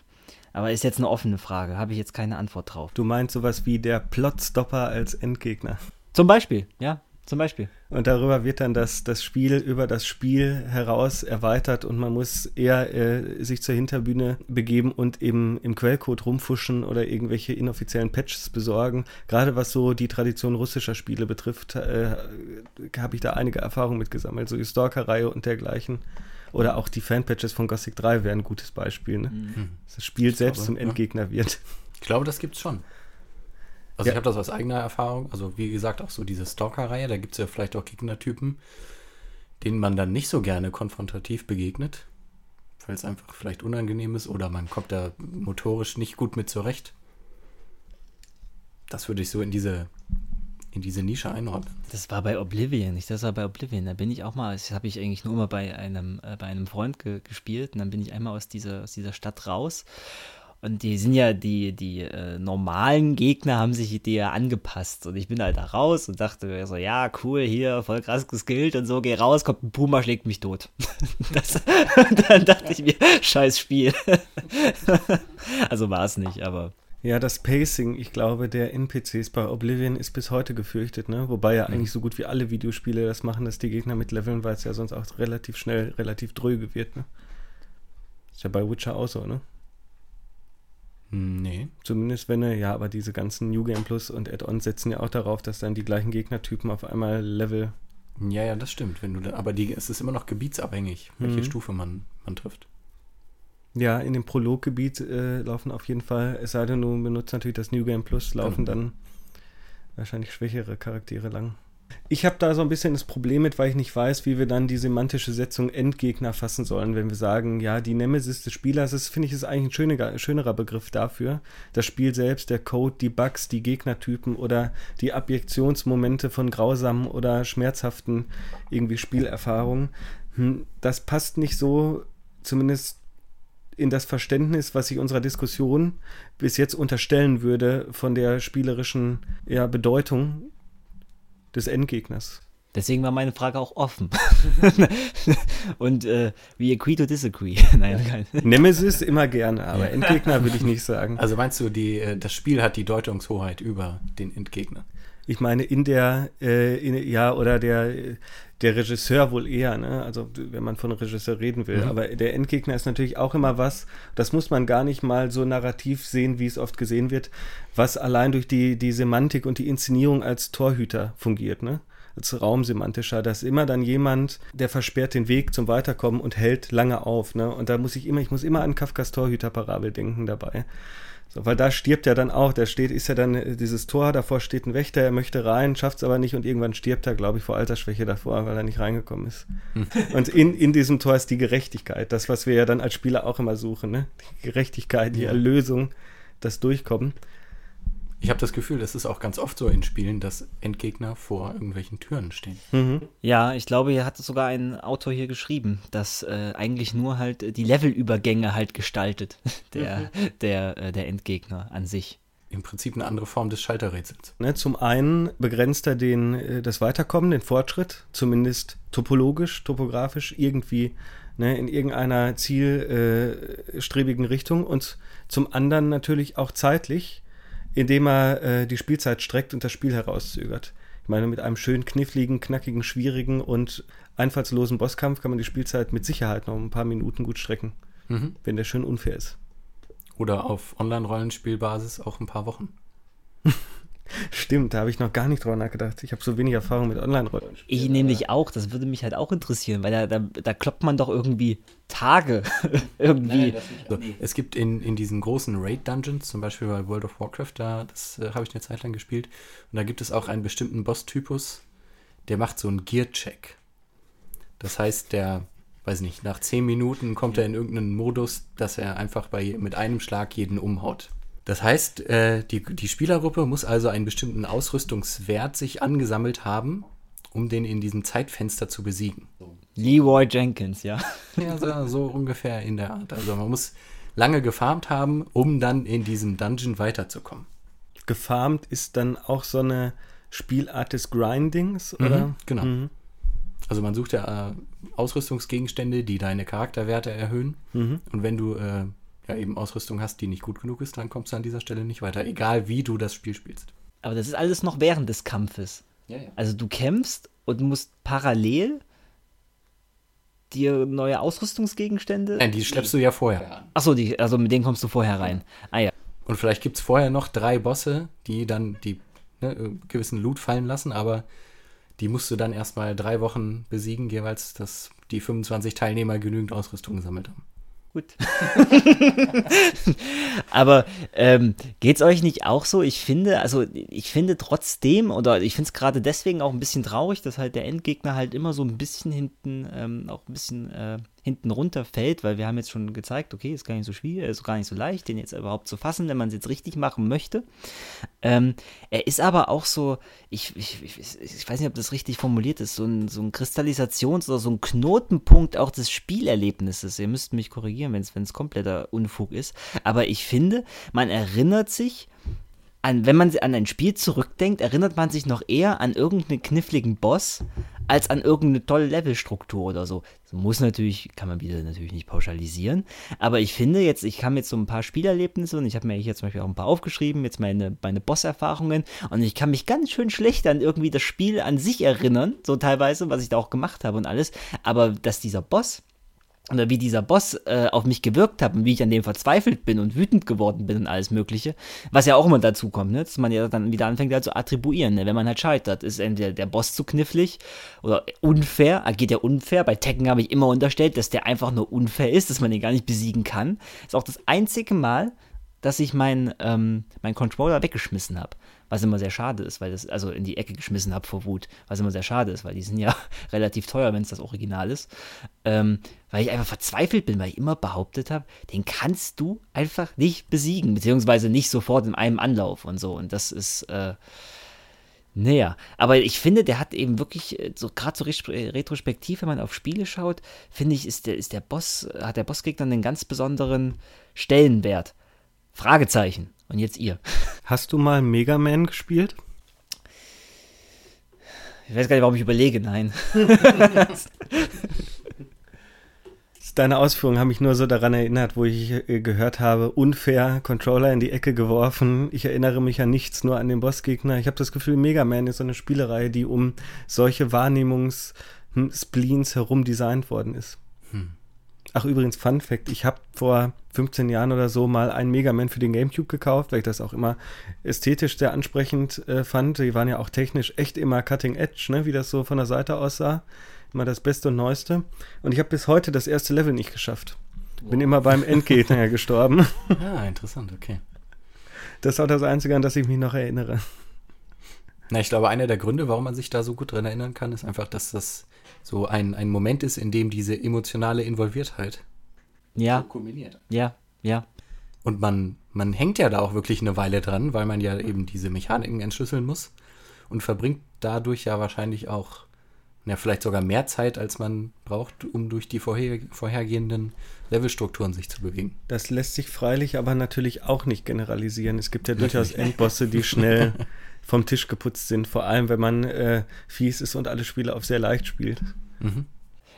Aber ist jetzt eine offene Frage, habe ich jetzt keine Antwort drauf. Du meinst sowas wie der Plotstopper als Endgegner? Zum Beispiel, ja, zum Beispiel. Und darüber wird dann das, das Spiel über das Spiel heraus erweitert und man muss eher äh, sich zur Hinterbühne begeben und eben im Quellcode rumfuschen oder irgendwelche inoffiziellen Patches besorgen. Gerade was so die Tradition russischer Spiele betrifft, äh, habe ich da einige Erfahrungen mitgesammelt, so die Stalker-Reihe und dergleichen. Oder auch die Fanpatches von Gothic 3 wären ein gutes Beispiel. Ne? Mhm. Das Spiel selbst glaube, zum Endgegner ja. wird. Ich glaube, das gibt's schon. Also ja. ich habe das aus eigener Erfahrung. Also wie gesagt, auch so diese Stalker-Reihe, da gibt es ja vielleicht auch Gegnertypen, denen man dann nicht so gerne konfrontativ begegnet, weil es einfach vielleicht unangenehm ist oder man kommt da motorisch nicht gut mit zurecht. Das würde ich so in diese in diese Nische einordnen. Das war bei Oblivion, nicht? Das war bei Oblivion. Da bin ich auch mal, das habe ich eigentlich nur mal bei einem, äh, bei einem Freund ge gespielt und dann bin ich einmal aus dieser, aus dieser Stadt raus und die sind ja, die, die äh, normalen Gegner haben sich die ja angepasst. Und ich bin halt da raus und dachte mir so, ja, cool, hier, voll krass geskillt und so, geh raus, kommt ein Puma, schlägt mich tot. das, dann dachte ich mir, scheiß Spiel. also war es nicht, aber. Ja, das Pacing, ich glaube, der NPCs bei Oblivion ist bis heute gefürchtet, ne? Wobei ja mhm. eigentlich so gut wie alle Videospiele das machen, dass die Gegner mitleveln, weil es ja sonst auch relativ schnell, relativ dröge wird, ne? Ist ja bei Witcher auch so, ne? Nee. Zumindest wenn er, ja, aber diese ganzen New Game Plus und Add-ons setzen ja auch darauf, dass dann die gleichen Gegnertypen auf einmal Level. Ja, ja, das stimmt. Wenn du da, aber die, es ist immer noch gebietsabhängig, welche mhm. Stufe man, man trifft. Ja, in dem Prologgebiet äh, laufen auf jeden Fall, es sei denn, du benutzt natürlich das New Game Plus, laufen genau. dann wahrscheinlich schwächere Charaktere lang. Ich habe da so ein bisschen das Problem mit, weil ich nicht weiß, wie wir dann die semantische Setzung Endgegner fassen sollen, wenn wir sagen, ja, die Nemesis des Spielers, das finde ich ist eigentlich ein schöner, schönerer Begriff dafür. Das Spiel selbst, der Code, die Bugs, die Gegnertypen oder die Abjektionsmomente von grausamen oder schmerzhaften irgendwie Spielerfahrungen. Hm, das passt nicht so, zumindest in das Verständnis, was ich unserer Diskussion bis jetzt unterstellen würde von der spielerischen ja, Bedeutung des Endgegners. Deswegen war meine Frage auch offen. Und äh, we agree to disagree. Nein, kein. Nemesis immer gerne, aber Endgegner würde ich nicht sagen. Also meinst du, die, äh, das Spiel hat die Deutungshoheit über den Endgegner? Ich meine, in der, äh, in, ja, oder der, der Regisseur wohl eher, ne? Also wenn man von Regisseur reden will. Mhm. Aber der Endgegner ist natürlich auch immer was, das muss man gar nicht mal so narrativ sehen, wie es oft gesehen wird, was allein durch die, die Semantik und die Inszenierung als Torhüter fungiert, ne? Als raumsemantischer, dass immer dann jemand, der versperrt den Weg zum Weiterkommen und hält lange auf, ne? Und da muss ich immer, ich muss immer an Kafkas Torhüterparabel denken dabei. So, weil da stirbt er dann auch, der steht, ist ja dann äh, dieses Tor, davor steht ein Wächter, er möchte rein, schafft es aber nicht und irgendwann stirbt er, glaube ich, vor Altersschwäche davor, weil er nicht reingekommen ist. Hm. Und in, in diesem Tor ist die Gerechtigkeit, das, was wir ja dann als Spieler auch immer suchen, ne? Die Gerechtigkeit, die ja. Erlösung, das Durchkommen. Ich habe das Gefühl, das ist auch ganz oft so in Spielen, dass Endgegner vor irgendwelchen Türen stehen. Mhm. Ja, ich glaube, hier hat sogar ein Autor hier geschrieben, dass äh, eigentlich nur halt die Levelübergänge halt gestaltet, der, mhm. der, äh, der Endgegner an sich. Im Prinzip eine andere Form des Schalterrätsels. Ne, zum einen begrenzt er den, äh, das Weiterkommen, den Fortschritt, zumindest topologisch, topografisch, irgendwie ne, in irgendeiner zielstrebigen Richtung und zum anderen natürlich auch zeitlich indem er äh, die Spielzeit streckt und das Spiel herauszögert. Ich meine, mit einem schön kniffligen, knackigen, schwierigen und einfallslosen Bosskampf kann man die Spielzeit mit Sicherheit noch ein paar Minuten gut strecken, mhm. wenn der schön unfair ist. Oder auf Online-Rollenspielbasis auch ein paar Wochen. Stimmt, da habe ich noch gar nicht drüber nachgedacht. Ich habe so wenig Erfahrung mit Online-Rollen. Ich nämlich auch, das würde mich halt auch interessieren, weil da, da, da kloppt man doch irgendwie Tage irgendwie. Nein, so, es gibt in, in diesen großen Raid-Dungeons, zum Beispiel bei World of Warcraft, da, das äh, habe ich eine Zeit lang gespielt, und da gibt es auch einen bestimmten Boss-Typus, der macht so einen Gear-Check. Das heißt, der, weiß nicht, nach 10 Minuten kommt er in irgendeinen Modus, dass er einfach bei, mit einem Schlag jeden umhaut. Das heißt, äh, die, die Spielergruppe muss also einen bestimmten Ausrüstungswert sich angesammelt haben, um den in diesem Zeitfenster zu besiegen. Leroy Jenkins, ja. Ja, so, so ungefähr in der Art. Also man muss lange gefarmt haben, um dann in diesem Dungeon weiterzukommen. Gefarmt ist dann auch so eine Spielart des Grindings, oder? Mhm, genau. Mhm. Also man sucht ja äh, Ausrüstungsgegenstände, die deine Charakterwerte erhöhen. Mhm. Und wenn du äh, ja eben Ausrüstung hast, die nicht gut genug ist, dann kommst du an dieser Stelle nicht weiter, egal wie du das Spiel spielst. Aber das ist alles noch während des Kampfes. Ja, ja. Also du kämpfst und musst parallel dir neue Ausrüstungsgegenstände. Nein, die schleppst du ja vorher. Achso, also mit denen kommst du vorher rein. Ah ja. Und vielleicht gibt es vorher noch drei Bosse, die dann die ne, gewissen Loot fallen lassen, aber die musst du dann erstmal drei Wochen besiegen, jeweils, dass die 25 Teilnehmer genügend Ausrüstung gesammelt haben gut. Aber ähm, geht es euch nicht auch so? Ich finde, also ich finde trotzdem, oder ich finde es gerade deswegen auch ein bisschen traurig, dass halt der Endgegner halt immer so ein bisschen hinten, ähm, auch ein bisschen äh, hinten runterfällt, weil wir haben jetzt schon gezeigt, okay, ist gar nicht so schwierig, ist gar nicht so leicht, den jetzt überhaupt zu fassen, wenn man es jetzt richtig machen möchte. Ähm, er ist aber auch so, ich, ich, ich, weiß nicht, ob das richtig formuliert ist, so ein, so ein Kristallisations- oder so ein Knotenpunkt auch des Spielerlebnisses. Ihr müsst mich korrigieren, wenn es kompletter Unfug ist. Aber ich finde, man erinnert sich an, wenn man an ein Spiel zurückdenkt, erinnert man sich noch eher an irgendeinen kniffligen Boss als an irgendeine tolle Levelstruktur oder so. Das muss natürlich, kann man wieder natürlich nicht pauschalisieren, aber ich finde jetzt, ich habe jetzt so ein paar Spielerlebnisse und ich habe mir hier zum Beispiel auch ein paar aufgeschrieben, jetzt meine, meine Boss-Erfahrungen. Und ich kann mich ganz schön schlecht an irgendwie das Spiel an sich erinnern, so teilweise, was ich da auch gemacht habe und alles, aber dass dieser Boss oder wie dieser Boss äh, auf mich gewirkt hat und wie ich an dem verzweifelt bin und wütend geworden bin und alles Mögliche, was ja auch immer dazu kommt, ne? dass man ja dann wieder anfängt halt zu attribuieren, ne? wenn man halt scheitert, ist entweder der Boss zu knifflig oder unfair, agiert er unfair, bei Tekken habe ich immer unterstellt, dass der einfach nur unfair ist, dass man ihn gar nicht besiegen kann, ist auch das einzige Mal, dass ich meinen ähm, mein Controller weggeschmissen habe was immer sehr schade ist, weil das, also in die Ecke geschmissen habe vor Wut, was immer sehr schade ist, weil die sind ja relativ teuer, wenn es das Original ist. Ähm, weil ich einfach verzweifelt bin, weil ich immer behauptet habe, den kannst du einfach nicht besiegen, beziehungsweise nicht sofort in einem Anlauf und so. Und das ist, äh, naja, aber ich finde, der hat eben wirklich, äh, so gerade so retrospektiv, wenn man auf Spiele schaut, finde ich, ist der, ist der Boss, hat der Bossgegner einen ganz besonderen Stellenwert. Fragezeichen. Und jetzt ihr. Hast du mal Mega Man gespielt? Ich weiß gar nicht, warum ich überlege, nein. Deine Ausführungen haben mich nur so daran erinnert, wo ich äh, gehört habe, unfair, Controller in die Ecke geworfen. Ich erinnere mich an nichts, nur an den Bossgegner. Ich habe das Gefühl, Mega Man ist so eine Spielerei, die um solche Wahrnehmungs-Spleens herum designt worden ist. Ach, übrigens, Fun Fact: Ich habe vor 15 Jahren oder so mal einen Mega Man für den Gamecube gekauft, weil ich das auch immer ästhetisch sehr ansprechend äh, fand. Die waren ja auch technisch echt immer Cutting Edge, ne, wie das so von der Seite aussah. Immer das Beste und Neueste. Und ich habe bis heute das erste Level nicht geschafft. Bin wow. immer beim Endgegner gestorben. Ah, interessant, okay. Das ist auch das Einzige, an das ich mich noch erinnere. Na, ich glaube, einer der Gründe, warum man sich da so gut dran erinnern kann, ist einfach, dass das so ein, ein Moment ist, in dem diese emotionale Involviertheit ja. so kombiniert. Ja, ja. Und man, man hängt ja da auch wirklich eine Weile dran, weil man ja eben diese Mechaniken entschlüsseln muss und verbringt dadurch ja wahrscheinlich auch, ja, vielleicht sogar mehr Zeit, als man braucht, um durch die vorher, vorhergehenden Levelstrukturen sich zu bewegen. Das lässt sich freilich aber natürlich auch nicht generalisieren. Es gibt ja durchaus Endbosse, die schnell vom Tisch geputzt sind, vor allem wenn man äh, fies ist und alle Spiele auf sehr leicht spielt. Mhm.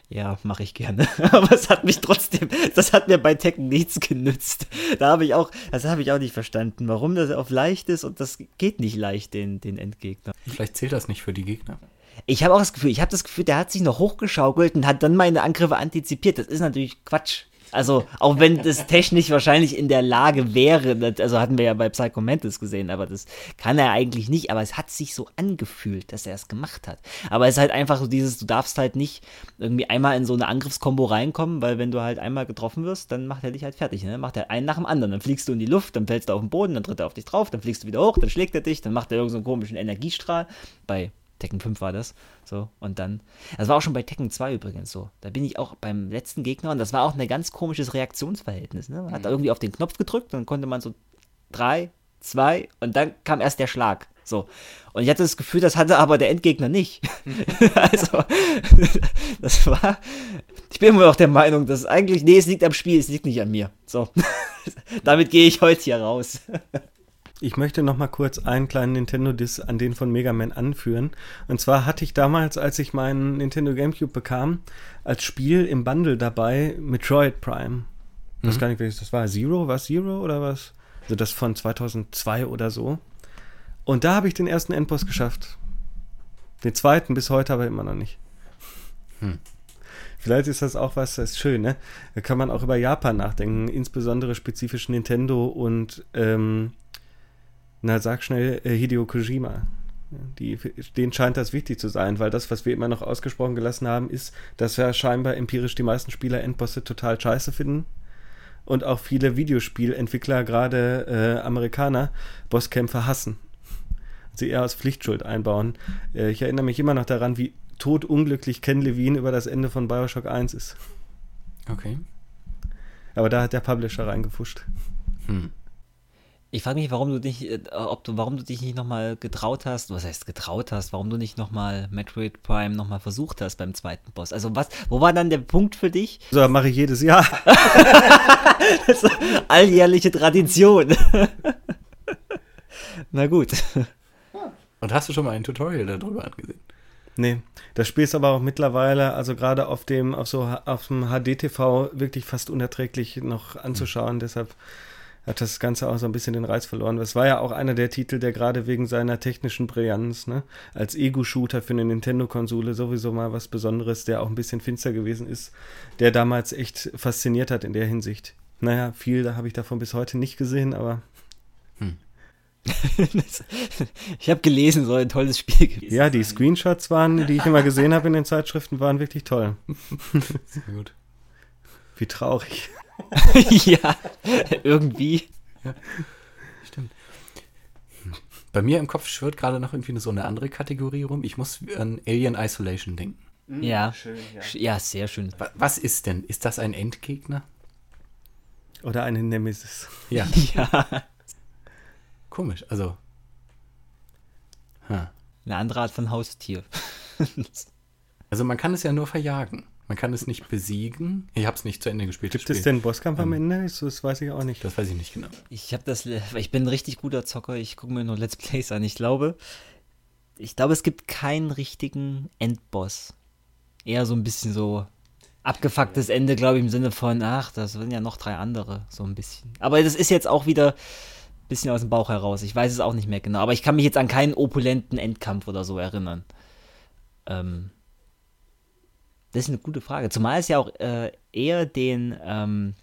Ja, mache ich gerne. Aber es hat mich trotzdem, das hat mir bei Tekken nichts genützt. Da habe ich auch, das habe ich auch nicht verstanden, warum das auf leicht ist und das geht nicht leicht, den, den Endgegner. Vielleicht zählt das nicht für die Gegner. Ich habe auch das Gefühl, ich habe das Gefühl, der hat sich noch hochgeschaukelt und hat dann meine Angriffe antizipiert. Das ist natürlich Quatsch. Also, auch wenn das technisch wahrscheinlich in der Lage wäre, also hatten wir ja bei Psycho Mantis gesehen, aber das kann er eigentlich nicht, aber es hat sich so angefühlt, dass er es gemacht hat. Aber es ist halt einfach so dieses, du darfst halt nicht irgendwie einmal in so eine Angriffskombo reinkommen, weil wenn du halt einmal getroffen wirst, dann macht er dich halt fertig, ne? Macht er einen nach dem anderen, dann fliegst du in die Luft, dann fällst du auf den Boden, dann tritt er auf dich drauf, dann fliegst du wieder hoch, dann schlägt er dich, dann macht er irgendeinen so komischen Energiestrahl. Bei Tekken 5 war das. So, und dann. Das war auch schon bei Tekken 2 übrigens so. Da bin ich auch beim letzten Gegner und das war auch ein ganz komisches Reaktionsverhältnis. Ne? Man hat mhm. irgendwie auf den Knopf gedrückt und dann konnte man so drei, zwei und dann kam erst der Schlag. So. Und ich hatte das Gefühl, das hatte aber der Endgegner nicht. also, das war. Ich bin immer noch der Meinung, dass eigentlich, nee, es liegt am Spiel, es liegt nicht an mir. So. Damit gehe ich heute hier raus. Ich möchte noch mal kurz einen kleinen Nintendo-Diss an den von Mega Man anführen. Und zwar hatte ich damals, als ich meinen Nintendo GameCube bekam, als Spiel im Bundle dabei Metroid Prime. Ich weiß mhm. gar nicht, welches das war. Zero? Was Zero oder was? Also das von 2002 oder so. Und da habe ich den ersten Endboss geschafft. Den zweiten bis heute aber immer noch nicht. Hm. Vielleicht ist das auch was, das ist schön, ne? Da kann man auch über Japan nachdenken, insbesondere spezifisch Nintendo und ähm, na, sag schnell äh, Hideo Kojima. Die, denen scheint das wichtig zu sein, weil das, was wir immer noch ausgesprochen gelassen haben, ist, dass ja scheinbar empirisch die meisten Spieler Endbosse total scheiße finden. Und auch viele Videospielentwickler, gerade äh, Amerikaner, Bosskämpfe hassen. Sie eher aus Pflichtschuld einbauen. Äh, ich erinnere mich immer noch daran, wie todunglücklich Ken Levine über das Ende von Bioshock 1 ist. Okay. Aber da hat der Publisher reingefuscht. Hm. Ich frage mich, warum du dich, äh, ob du, warum du dich nicht nochmal getraut hast, was heißt getraut hast, warum du nicht nochmal Metroid Prime nochmal versucht hast beim zweiten Boss. Also was, wo war dann der Punkt für dich? So, mache ich jedes Jahr. das ist alljährliche Tradition. Na gut. Und hast du schon mal ein Tutorial darüber angesehen? Nee, das Spiel ist aber auch mittlerweile, also gerade auf dem, auf so auf dem HD-TV wirklich fast unerträglich noch anzuschauen. Mhm. Deshalb hat das Ganze auch so ein bisschen den Reiz verloren. Es war ja auch einer der Titel, der gerade wegen seiner technischen Brillanz, ne, als Ego-Shooter für eine Nintendo-Konsole sowieso mal was Besonderes, der auch ein bisschen finster gewesen ist, der damals echt fasziniert hat in der Hinsicht. Naja, viel da habe ich davon bis heute nicht gesehen, aber. Hm. ich habe gelesen, so ein tolles Spiel gewesen. Ja, die Screenshots waren, die ich immer gesehen habe in den Zeitschriften, waren wirklich toll. Sehr gut. Wie traurig. ja, irgendwie. Ja, stimmt. Bei mir im Kopf schwirrt gerade noch irgendwie so eine andere Kategorie rum. Ich muss an Alien Isolation denken. Mhm, ja. Schön, ja. ja, sehr schön. Was ist denn? Ist das ein Endgegner? Oder eine Nemesis? Ja. ja. Komisch, also. Huh. Eine andere Art von Haustier. also man kann es ja nur verjagen. Man kann es nicht besiegen. Ich habe es nicht zu Ende gespielt. Gibt es denn Bosskampf am ähm, Ende? Das weiß ich auch nicht. Das weiß ich nicht genau. Ich habe das, ich bin ein richtig guter Zocker. Ich gucke mir nur Let's Plays an. Ich glaube, ich glaube, es gibt keinen richtigen Endboss. Eher so ein bisschen so abgefucktes Ende, glaube ich, im Sinne von, ach, das sind ja noch drei andere, so ein bisschen. Aber das ist jetzt auch wieder ein bisschen aus dem Bauch heraus. Ich weiß es auch nicht mehr genau. Aber ich kann mich jetzt an keinen opulenten Endkampf oder so erinnern. Ähm, das ist eine gute Frage. Zumal es ja auch äh, eher den, ähm,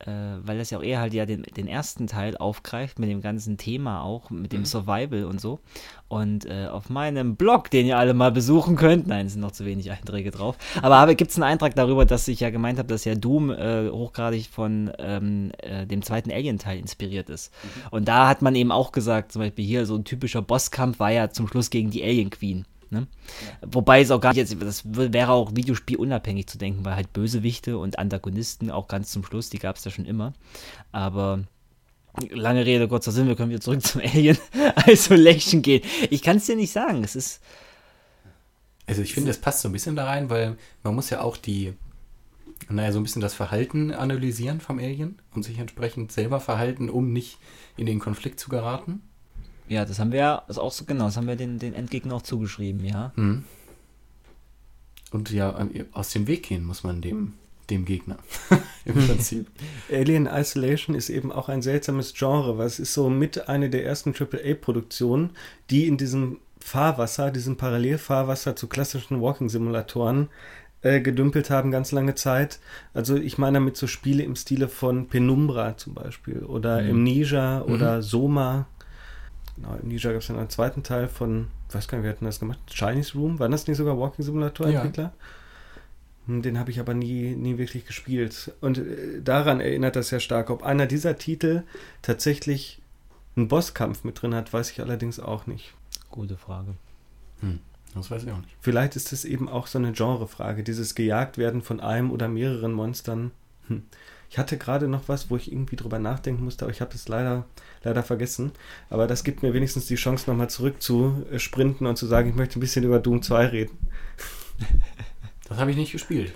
äh, weil das ja auch eher halt ja den, den ersten Teil aufgreift mit dem ganzen Thema auch, mit dem mhm. Survival und so. Und äh, auf meinem Blog, den ihr alle mal besuchen könnt, nein, es sind noch zu wenig Einträge drauf, aber gibt es einen Eintrag darüber, dass ich ja gemeint habe, dass ja Doom äh, hochgradig von ähm, äh, dem zweiten Alien-Teil inspiriert ist. Mhm. Und da hat man eben auch gesagt, zum Beispiel hier so ein typischer Bosskampf war ja zum Schluss gegen die Alien Queen. Ne? Ja. Wobei es auch gar nicht, jetzt, das wäre auch Videospiel unabhängig zu denken, weil halt Bösewichte und Antagonisten auch ganz zum Schluss, die gab es da schon immer. Aber lange Rede, kurzer Sinn, wir können wieder zurück zum Alien Isolation gehen. Ich kann es dir nicht sagen, es ist. Also ich finde, das passt so ein bisschen da rein, weil man muss ja auch die, naja, so ein bisschen das Verhalten analysieren vom Alien und sich entsprechend selber verhalten, um nicht in den Konflikt zu geraten. Ja, das haben wir ja, das auch so genau, das haben wir den, den Endgegner auch zugeschrieben, ja. Mhm. Und ja, aus dem Weg gehen muss man dem, dem Gegner. Im Prinzip. Alien Isolation ist eben auch ein seltsames Genre, weil es ist so mit eine der ersten AAA-Produktionen, die in diesem Fahrwasser, diesem Parallelfahrwasser zu klassischen Walking-Simulatoren äh, gedümpelt haben, ganz lange Zeit. Also ich meine damit so Spiele im Stile von Penumbra zum Beispiel oder mhm. Amnesia oder mhm. Soma. Genau, Amnesia gab es dann einen zweiten Teil von, weiß gar nicht, wer hat denn das gemacht? Chinese Room? Waren das nicht sogar Walking Simulator Entwickler? Ja. Hm, den habe ich aber nie, nie wirklich gespielt. Und äh, daran erinnert das sehr stark. Ob einer dieser Titel tatsächlich einen Bosskampf mit drin hat, weiß ich allerdings auch nicht. Gute Frage. Hm, das weiß ich auch nicht. Vielleicht ist es eben auch so eine Genrefrage, dieses Gejagtwerden von einem oder mehreren Monstern. Hm. Ich hatte gerade noch was, wo ich irgendwie drüber nachdenken musste, aber ich habe es leider, leider vergessen. Aber das gibt mir wenigstens die Chance, nochmal zurück zu äh, sprinten und zu sagen, ich möchte ein bisschen über Doom 2 reden. Das habe ich nicht gespielt.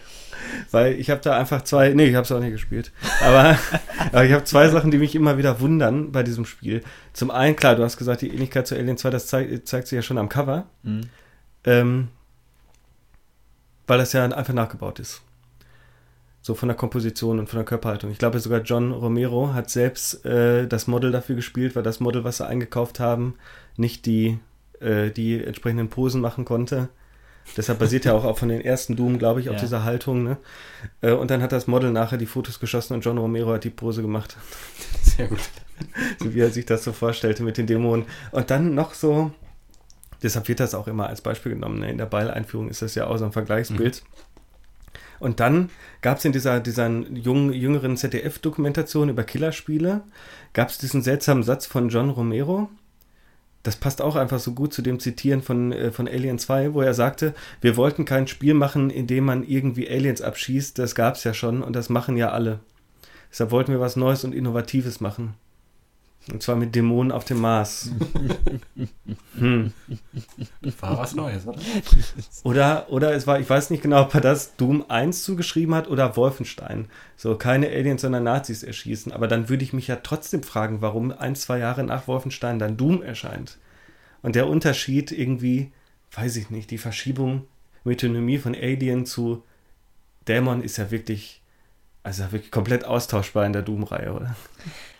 Weil ich habe da einfach zwei, nee, ich habe es auch nicht gespielt. Aber, aber ich habe zwei Sachen, die mich immer wieder wundern bei diesem Spiel. Zum einen, klar, du hast gesagt, die Ähnlichkeit zu Alien 2, das zeigt, zeigt sich ja schon am Cover. Mhm. Ähm, weil das ja einfach nachgebaut ist. So von der Komposition und von der Körperhaltung. Ich glaube sogar John Romero hat selbst äh, das Model dafür gespielt, weil das Model, was sie eingekauft haben, nicht die, äh, die entsprechenden Posen machen konnte. Deshalb basiert ja auch von den ersten Doom, glaube ich, auf ja. dieser Haltung. Ne? Äh, und dann hat das Model nachher die Fotos geschossen und John Romero hat die Pose gemacht. Sehr gut. so wie er sich das so vorstellte mit den Dämonen. Und dann noch so, deshalb wird das auch immer als Beispiel genommen. Ne? In der Ball-Einführung ist das ja auch so ein Vergleichsbild. Mhm. Und dann gab es in dieser, dieser jungen, jüngeren ZDF-Dokumentation über Killerspiele, gab es diesen seltsamen Satz von John Romero, das passt auch einfach so gut zu dem Zitieren von, äh, von Alien 2, wo er sagte, wir wollten kein Spiel machen, in dem man irgendwie Aliens abschießt, das gab es ja schon und das machen ja alle. Deshalb wollten wir was Neues und Innovatives machen. Und zwar mit Dämonen auf dem Mars. hm. War was Neues, oder? Oder, oder es war, ich weiß nicht genau, ob er das Doom 1 zugeschrieben hat oder Wolfenstein. So, keine Aliens, sondern Nazis erschießen. Aber dann würde ich mich ja trotzdem fragen, warum ein, zwei Jahre nach Wolfenstein dann Doom erscheint. Und der Unterschied irgendwie, weiß ich nicht, die Verschiebung, Metonymie von Alien zu Dämon ist ja wirklich, also wirklich komplett austauschbar in der Doom-Reihe, oder?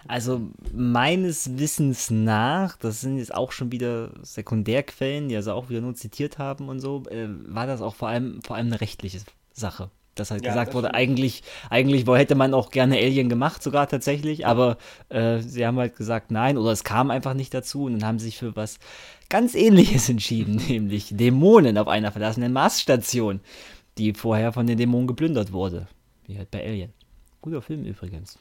Also meines Wissens nach, das sind jetzt auch schon wieder Sekundärquellen, die also auch wieder nur zitiert haben und so, äh, war das auch vor allem, vor allem eine rechtliche Sache. Dass halt ja, gesagt wurde, stimmt. eigentlich, eigentlich hätte man auch gerne Alien gemacht, sogar tatsächlich, aber äh, sie haben halt gesagt, nein, oder es kam einfach nicht dazu und dann haben sie sich für was ganz ähnliches entschieden, nämlich Dämonen auf einer verlassenen Marsstation, die vorher von den Dämonen geplündert wurde. Wie halt bei Alien. Guter Film übrigens.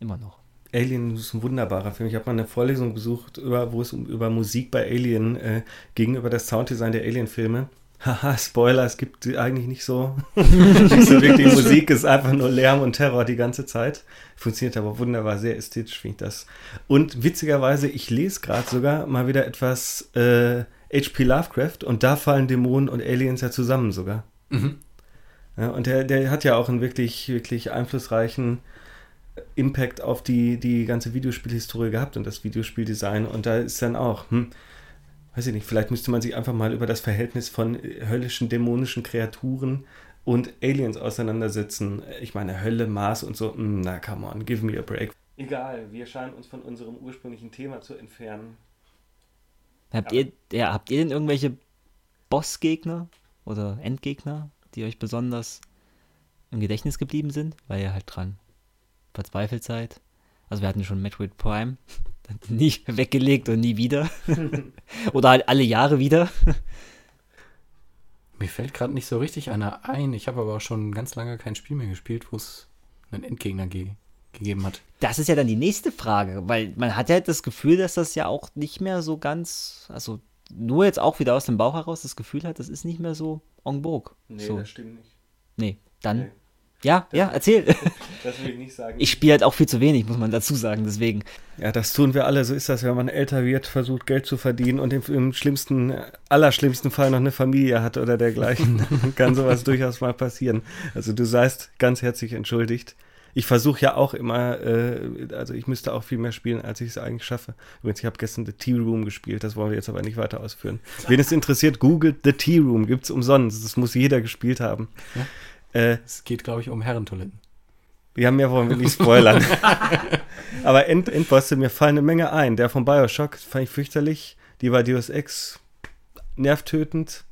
Immer noch. Alien ist ein wunderbarer Film. Ich habe mal eine Vorlesung besucht, über, wo es um, über Musik bei Alien äh, gegenüber das Sounddesign der Alien-Filme. Haha, Spoiler, es gibt eigentlich nicht so, nicht so wirklich Musik, ist einfach nur Lärm und Terror die ganze Zeit. Funktioniert aber wunderbar, sehr ästhetisch finde ich das. Und witzigerweise, ich lese gerade sogar mal wieder etwas äh, H.P. Lovecraft und da fallen Dämonen und Aliens ja zusammen sogar. Mhm. Ja, und der, der hat ja auch einen wirklich, wirklich einflussreichen Impact auf die, die ganze Videospielhistorie gehabt und das Videospieldesign. Und da ist dann auch, hm, weiß ich nicht, vielleicht müsste man sich einfach mal über das Verhältnis von höllischen, dämonischen Kreaturen und Aliens auseinandersetzen. Ich meine, Hölle, Mars und so, hm, na come on, give me a break. Egal, wir scheinen uns von unserem ursprünglichen Thema zu entfernen. Habt ihr, ja, habt ihr denn irgendwelche Bossgegner oder Endgegner, die euch besonders im Gedächtnis geblieben sind? Weil ihr halt dran verzweifelt seid. Also wir hatten schon Metroid Prime, nie weggelegt und nie wieder. Oder halt alle Jahre wieder. Mir fällt gerade nicht so richtig einer ein. Ich habe aber auch schon ganz lange kein Spiel mehr gespielt, wo es einen Endgegner ge gegeben hat. Das ist ja dann die nächste Frage, weil man hat ja das Gefühl, dass das ja auch nicht mehr so ganz, also nur jetzt auch wieder aus dem Bauch heraus das Gefühl hat, das ist nicht mehr so en vogue. Nee, so. das stimmt nicht. Nee, dann nee. Ja, das, ja, erzähl. Das will ich nicht sagen. Ich spiele halt auch viel zu wenig, muss man dazu sagen, deswegen. Ja, das tun wir alle. So ist das, wenn man älter wird, versucht Geld zu verdienen und im, im schlimmsten, allerschlimmsten Fall noch eine Familie hat oder dergleichen. Dann kann sowas durchaus mal passieren. Also du seist ganz herzlich entschuldigt. Ich versuche ja auch immer, äh, also ich müsste auch viel mehr spielen, als ich es eigentlich schaffe. Übrigens, ich habe gestern The Tea Room gespielt, das wollen wir jetzt aber nicht weiter ausführen. Wen es interessiert, googelt The Tea Room, gibt es umsonst. Das muss jeder gespielt haben. Ja? Äh, es geht, glaube ich, um Herrentoiletten. Ja, mehr wollen wir nicht spoilern. Aber End Endbosse, mir fallen eine Menge ein. Der von Bioshock fand ich fürchterlich. Die war Deus Ex nervtötend.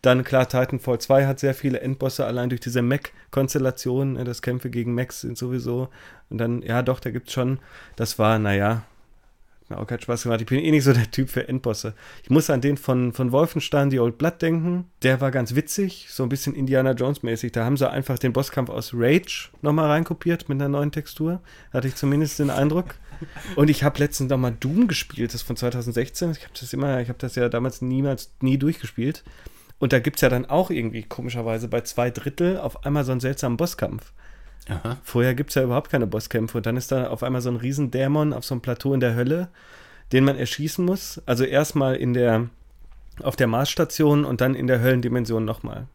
Dann klar, Titanfall 2 hat sehr viele Endbosse, allein durch diese Mech-Konstellation. Das Kämpfe gegen Mechs sind sowieso. Und dann, ja doch, da gibt es schon, das war, naja, mir auch keinen Spaß gemacht. Ich bin eh nicht so der Typ für Endbosse. Ich muss an den von, von Wolfenstein, die Old Blood, denken. Der war ganz witzig, so ein bisschen Indiana Jones-mäßig. Da haben sie einfach den Bosskampf aus Rage nochmal reinkopiert mit einer neuen Textur. Hatte ich zumindest den Eindruck. Und ich habe letztens nochmal Doom gespielt, das von 2016. Ich habe das immer, ich habe das ja damals niemals, nie durchgespielt. Und da gibt es ja dann auch irgendwie komischerweise bei zwei Drittel auf einmal so einen seltsamen Bosskampf. Aha. Vorher gibt es ja überhaupt keine Bosskämpfe und dann ist da auf einmal so ein Riesendämon auf so einem Plateau in der Hölle, den man erschießen muss. Also erstmal in der, auf der Marsstation und dann in der Höllendimension nochmal.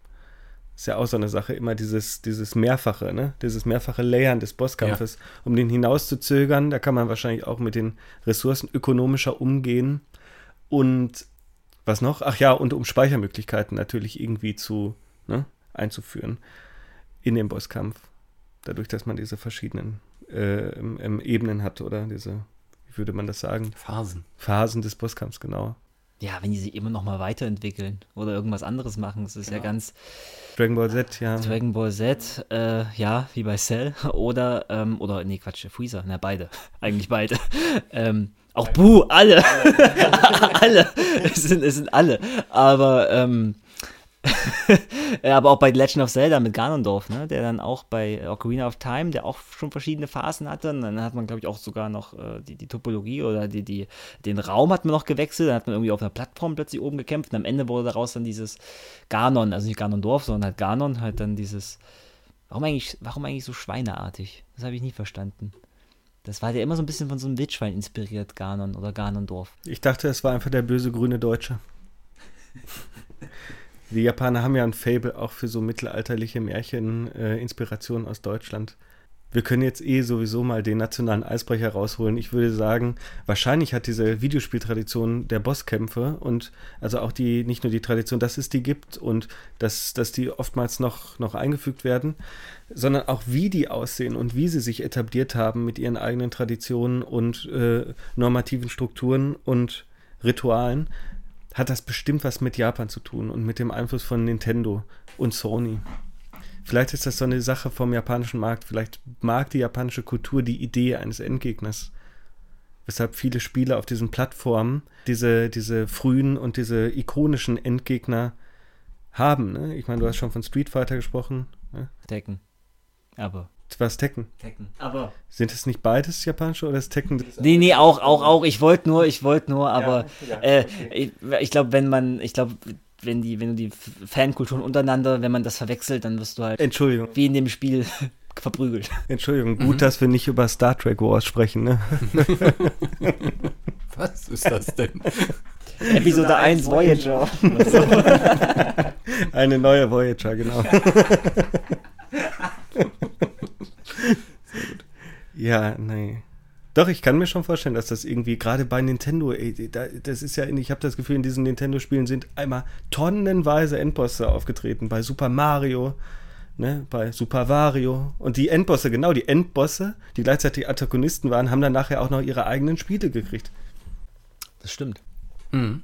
Ist ja auch so eine Sache, immer dieses, dieses mehrfache, ne? Dieses mehrfache Layern des Bosskampfes, ja. um den hinauszuzögern. Da kann man wahrscheinlich auch mit den Ressourcen ökonomischer umgehen. Und was noch? Ach ja, und um Speichermöglichkeiten natürlich irgendwie zu ne, einzuführen in den Bosskampf. Dadurch, dass man diese verschiedenen äh, Ebenen hat oder diese, wie würde man das sagen? Phasen. Phasen des Bosskampfs, genau. Ja, wenn die sich immer noch mal weiterentwickeln oder irgendwas anderes machen, das ist genau. ja ganz. Dragon Ball Z, ja. Dragon Ball Z, äh, ja, wie bei Cell. Oder, ähm, oder, nee, Quatsch, Freezer, na, beide. Eigentlich beide. ähm, auch Buh, alle. alle. Es sind, es sind alle. Aber, ähm, aber auch bei Legend of Zelda mit Ganondorf, ne? der dann auch bei Ocarina of Time, der auch schon verschiedene Phasen hatte. Und dann hat man, glaube ich, auch sogar noch äh, die, die Topologie oder die, die, den Raum hat man noch gewechselt. Dann hat man irgendwie auf einer Plattform plötzlich oben gekämpft. Und am Ende wurde daraus dann dieses Ganon, also nicht Ganondorf, sondern halt Ganon, halt dann dieses. Warum eigentlich, warum eigentlich so schweineartig? Das habe ich nie verstanden. Das war ja immer so ein bisschen von so einem Wildschwein inspiriert, Ganon oder Ganondorf. Ich dachte, es war einfach der böse grüne Deutsche. Die Japaner haben ja ein Fable auch für so mittelalterliche Märchen-Inspirationen äh, aus Deutschland. Wir können jetzt eh sowieso mal den nationalen Eisbrecher rausholen. Ich würde sagen, wahrscheinlich hat diese Videospieltradition der Bosskämpfe und also auch die, nicht nur die Tradition, dass es die gibt und dass, dass die oftmals noch, noch eingefügt werden, sondern auch wie die aussehen und wie sie sich etabliert haben mit ihren eigenen Traditionen und äh, normativen Strukturen und Ritualen, hat das bestimmt was mit Japan zu tun und mit dem Einfluss von Nintendo und Sony. Vielleicht ist das so eine Sache vom japanischen Markt. Vielleicht mag die japanische Kultur die Idee eines Endgegners. Weshalb viele Spiele auf diesen Plattformen diese, diese frühen und diese ikonischen Endgegner haben. Ne? Ich meine, du hast schon von Street Fighter gesprochen. Ne? Tekken. Aber was Tekken? Tekken. Aber. Sind es nicht beides japanische oder ist Tekken? Nee, nee, auch, auch, auch. Ich wollte nur, ich wollte nur, aber ja, ja, äh, ich, ich glaube, wenn man, ich glaube, wenn die, wenn du die Fankulturen untereinander, wenn man das verwechselt, dann wirst du halt. Entschuldigung. Wie in dem Spiel verprügelt. Entschuldigung, gut, mhm. dass wir nicht über Star Trek Wars sprechen, ne? Was ist das denn? Episode 1 Voyager. Eine neue Voyager, genau. Ja, nee. Doch, ich kann mir schon vorstellen, dass das irgendwie gerade bei Nintendo, ey, da, das ist ja, ich habe das Gefühl, in diesen Nintendo-Spielen sind einmal tonnenweise Endbosse aufgetreten. Bei Super Mario, ne, bei Super Wario. Und die Endbosse, genau, die Endbosse, die gleichzeitig Antagonisten waren, haben dann nachher auch noch ihre eigenen Spiele gekriegt. Das stimmt. Mhm.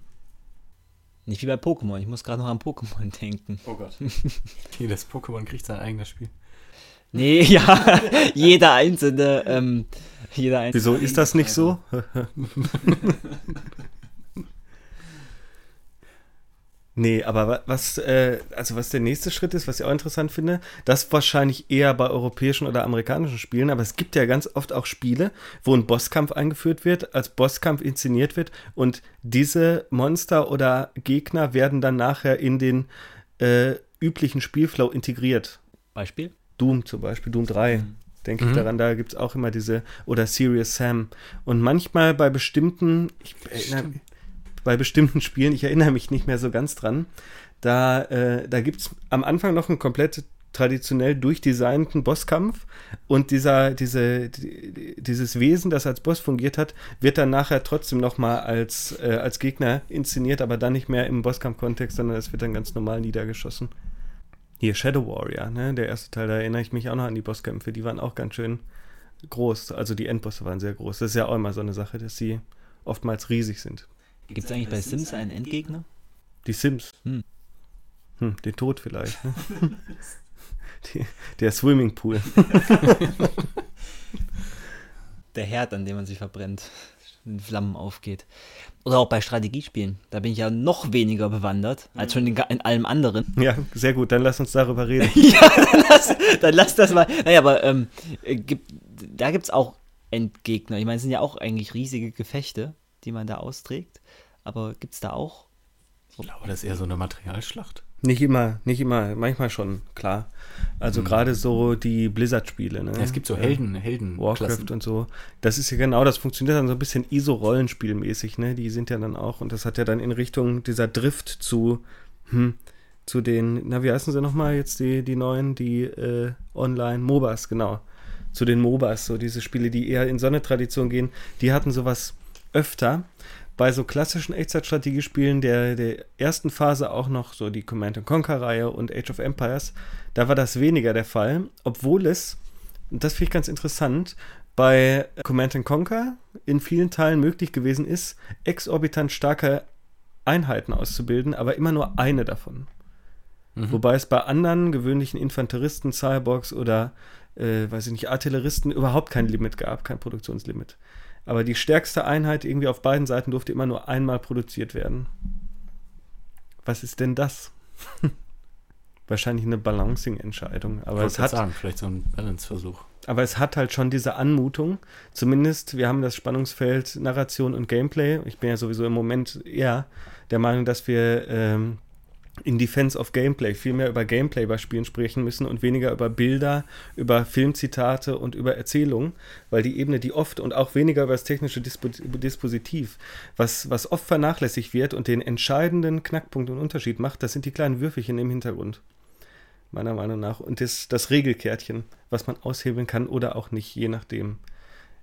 Nicht wie bei Pokémon. Ich muss gerade noch an Pokémon denken. Oh Gott. Jedes Pokémon kriegt sein eigenes Spiel. Nee, ja, jeder einzelne. Ähm, jeder einzelne Wieso ist das nicht so? nee, aber was, äh, also was der nächste Schritt ist, was ich auch interessant finde, das wahrscheinlich eher bei europäischen oder amerikanischen Spielen, aber es gibt ja ganz oft auch Spiele, wo ein Bosskampf eingeführt wird, als Bosskampf inszeniert wird und diese Monster oder Gegner werden dann nachher in den äh, üblichen Spielflow integriert. Beispiel? Doom zum Beispiel, Doom 3, mhm. denke ich mhm. daran, da gibt es auch immer diese, oder Serious Sam. Und manchmal bei bestimmten, ich erinnere, bei bestimmten Spielen, ich erinnere mich nicht mehr so ganz dran, da, äh, da gibt es am Anfang noch einen komplett traditionell durchdesignten Bosskampf und dieser, diese, die, dieses Wesen, das als Boss fungiert hat, wird dann nachher trotzdem nochmal als, äh, als Gegner inszeniert, aber dann nicht mehr im Bosskampf-Kontext, sondern es wird dann ganz normal niedergeschossen. Hier Shadow Warrior, ne? Der erste Teil, da erinnere ich mich auch noch an die Bosskämpfe, die waren auch ganz schön groß. Also die Endbosse waren sehr groß. Das ist ja auch immer so eine Sache, dass sie oftmals riesig sind. Gibt es eigentlich bei Sims einen Endgegner? Die Sims? Hm. Hm, den Tod vielleicht. Ne? Die, der Swimmingpool. der Herd, an dem man sich verbrennt, in Flammen aufgeht. Oder auch bei Strategiespielen. Da bin ich ja noch weniger bewandert als schon in, in allem anderen. Ja, sehr gut. Dann lass uns darüber reden. ja, dann lass, dann lass das mal. Naja, aber ähm, gibt, da gibt es auch Endgegner. Ich meine, es sind ja auch eigentlich riesige Gefechte, die man da austrägt. Aber gibt es da auch? Ich glaube, das ist eher so eine Materialschlacht. Nicht immer, nicht immer, manchmal schon, klar. Also mhm. gerade so die Blizzard-Spiele. Ne? Ja, es gibt so Helden, Helden. Warcraft und so. Das ist ja genau, das funktioniert dann so ein bisschen ISO-Rollenspielmäßig, ne? Die sind ja dann auch, und das hat ja dann in Richtung dieser Drift zu, hm, zu den, na, wie heißen sie nochmal jetzt, die, die neuen, die äh, Online-MOBAs, genau. Zu den MOBAs, so diese Spiele, die eher in so eine Tradition gehen, die hatten sowas öfter bei so klassischen Echtzeitstrategiespielen der, der ersten Phase auch noch so die Command Conquer-Reihe und Age of Empires, da war das weniger der Fall, obwohl es, und das finde ich ganz interessant, bei Command Conquer in vielen Teilen möglich gewesen ist, exorbitant starke Einheiten auszubilden, aber immer nur eine davon. Mhm. Wobei es bei anderen gewöhnlichen Infanteristen, Cyborgs oder, äh, weiß ich nicht, Artilleristen überhaupt kein Limit gab, kein Produktionslimit. Aber die stärkste Einheit irgendwie auf beiden Seiten durfte immer nur einmal produziert werden. Was ist denn das? Wahrscheinlich eine Balancing-Entscheidung. Aber es hat sagen, vielleicht so ein Balance-Versuch. Aber es hat halt schon diese Anmutung. Zumindest, wir haben das Spannungsfeld Narration und Gameplay. Ich bin ja sowieso im Moment eher der Meinung, dass wir ähm, in Defense of Gameplay viel mehr über Gameplay bei Spielen sprechen müssen und weniger über Bilder, über Filmzitate und über Erzählungen, weil die Ebene, die oft und auch weniger über das technische Dispo Dispositiv, was, was oft vernachlässigt wird und den entscheidenden Knackpunkt und Unterschied macht, das sind die kleinen Würfelchen im Hintergrund. Meiner Meinung nach. Und das, das Regelkärtchen, was man aushebeln kann oder auch nicht, je nachdem.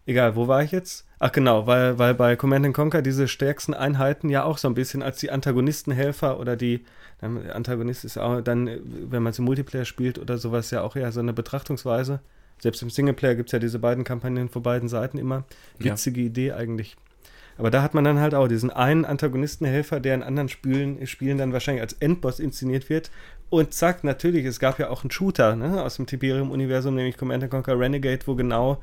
Egal, wo war ich jetzt? Ach genau, weil, weil bei Command Conquer diese stärksten Einheiten ja auch so ein bisschen als die Antagonistenhelfer oder die, der Antagonist ist auch dann, wenn man es im Multiplayer spielt oder sowas, ja auch eher so eine Betrachtungsweise. Selbst im Singleplayer gibt es ja diese beiden Kampagnen von beiden Seiten immer. Witzige ja. Idee eigentlich. Aber da hat man dann halt auch diesen einen Antagonistenhelfer, der in anderen Spielen, Spielen dann wahrscheinlich als Endboss inszeniert wird. Und zack, natürlich, es gab ja auch einen Shooter ne, aus dem Tiberium-Universum, nämlich Command Conquer Renegade, wo genau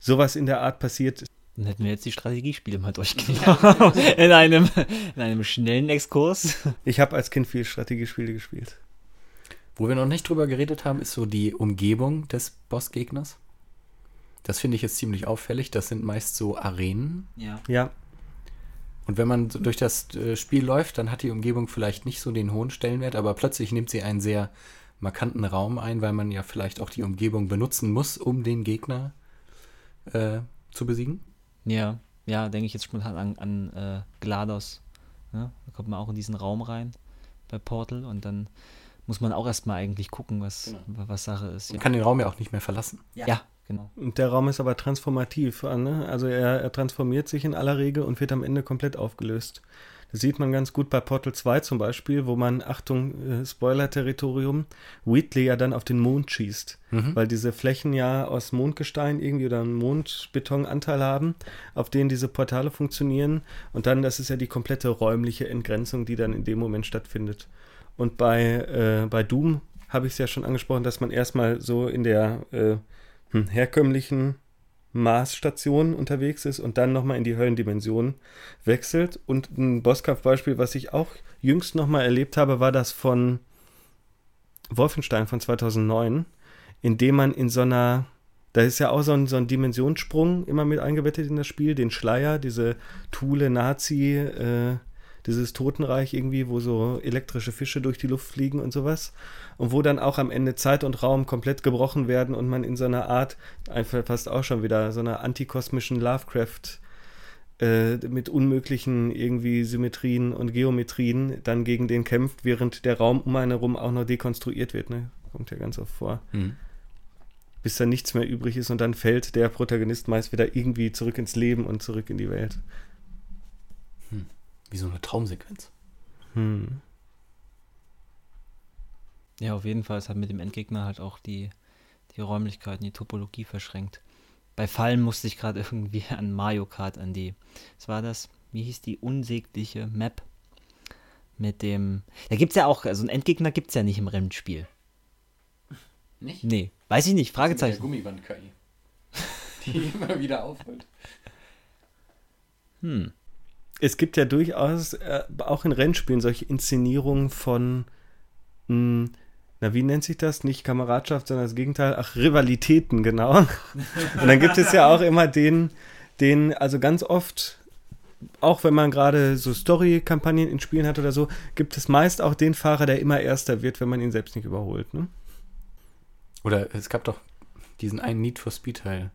sowas in der Art passiert. Dann hätten wir jetzt die Strategiespiele mal durchgenommen. in, einem, in einem schnellen Exkurs. Ich habe als Kind viel Strategiespiele gespielt. Wo wir noch nicht drüber geredet haben, ist so die Umgebung des Bossgegners. Das finde ich jetzt ziemlich auffällig. Das sind meist so Arenen. Ja. Ja. Und wenn man durch das äh, Spiel läuft, dann hat die Umgebung vielleicht nicht so den hohen Stellenwert, aber plötzlich nimmt sie einen sehr markanten Raum ein, weil man ja vielleicht auch die Umgebung benutzen muss, um den Gegner äh, zu besiegen. Ja, ja, denke ich jetzt spontan an, an äh, GLaDOS. Ja, da kommt man auch in diesen Raum rein bei Portal und dann muss man auch erstmal eigentlich gucken, was, genau. was Sache ist. Ja. Man kann den Raum ja auch nicht mehr verlassen. Ja, ja genau. Und der Raum ist aber transformativ. Ne? Also er, er transformiert sich in aller Regel und wird am Ende komplett aufgelöst. Das sieht man ganz gut bei Portal 2 zum Beispiel, wo man, Achtung, äh, Spoiler-Territorium, Wheatley ja dann auf den Mond schießt. Mhm. Weil diese Flächen ja aus Mondgestein irgendwie oder einen Mondbetonanteil haben, auf denen diese Portale funktionieren. Und dann, das ist ja die komplette räumliche Entgrenzung, die dann in dem Moment stattfindet. Und bei, äh, bei Doom habe ich es ja schon angesprochen, dass man erstmal so in der äh, hm, herkömmlichen Marsstation unterwegs ist und dann nochmal in die Höllendimension wechselt. Und ein Bosskampfbeispiel, was ich auch jüngst nochmal erlebt habe, war das von Wolfenstein von 2009, in dem man in so einer, da ist ja auch so ein, so ein Dimensionssprung immer mit eingebettet in das Spiel, den Schleier, diese Thule Nazi, äh, dieses Totenreich irgendwie, wo so elektrische Fische durch die Luft fliegen und sowas. Und wo dann auch am Ende Zeit und Raum komplett gebrochen werden und man in so einer Art, einfach fast auch schon wieder, so einer antikosmischen Lovecraft- äh, mit unmöglichen irgendwie Symmetrien und Geometrien dann gegen den kämpft, während der Raum um einen herum auch noch dekonstruiert wird. Ne? Kommt ja ganz oft vor. Mhm. Bis dann nichts mehr übrig ist und dann fällt der Protagonist meist wieder irgendwie zurück ins Leben und zurück in die Welt. Wie so eine Traumsequenz. Hm. Ja, auf jeden Fall ist halt mit dem Endgegner halt auch die, die Räumlichkeiten, die Topologie verschränkt. Bei Fallen musste ich gerade irgendwie an Mario Kart, an die, was war das? Wie hieß die unsägliche Map? Mit dem. Da gibt es ja auch, also einen Endgegner gibt es ja nicht im Rennspiel. Nicht? Nee, weiß ich nicht, Fragezeichen. Gummiband-KI. Die immer wieder aufholt. Hm. Es gibt ja durchaus äh, auch in Rennspielen solche Inszenierungen von, mh, na, wie nennt sich das? Nicht Kameradschaft, sondern das Gegenteil. Ach, Rivalitäten, genau. Und dann gibt es ja auch immer den, den, also ganz oft, auch wenn man gerade so Story-Kampagnen in Spielen hat oder so, gibt es meist auch den Fahrer, der immer Erster wird, wenn man ihn selbst nicht überholt. Ne? Oder es gab doch diesen einen Need for Speed-Teil.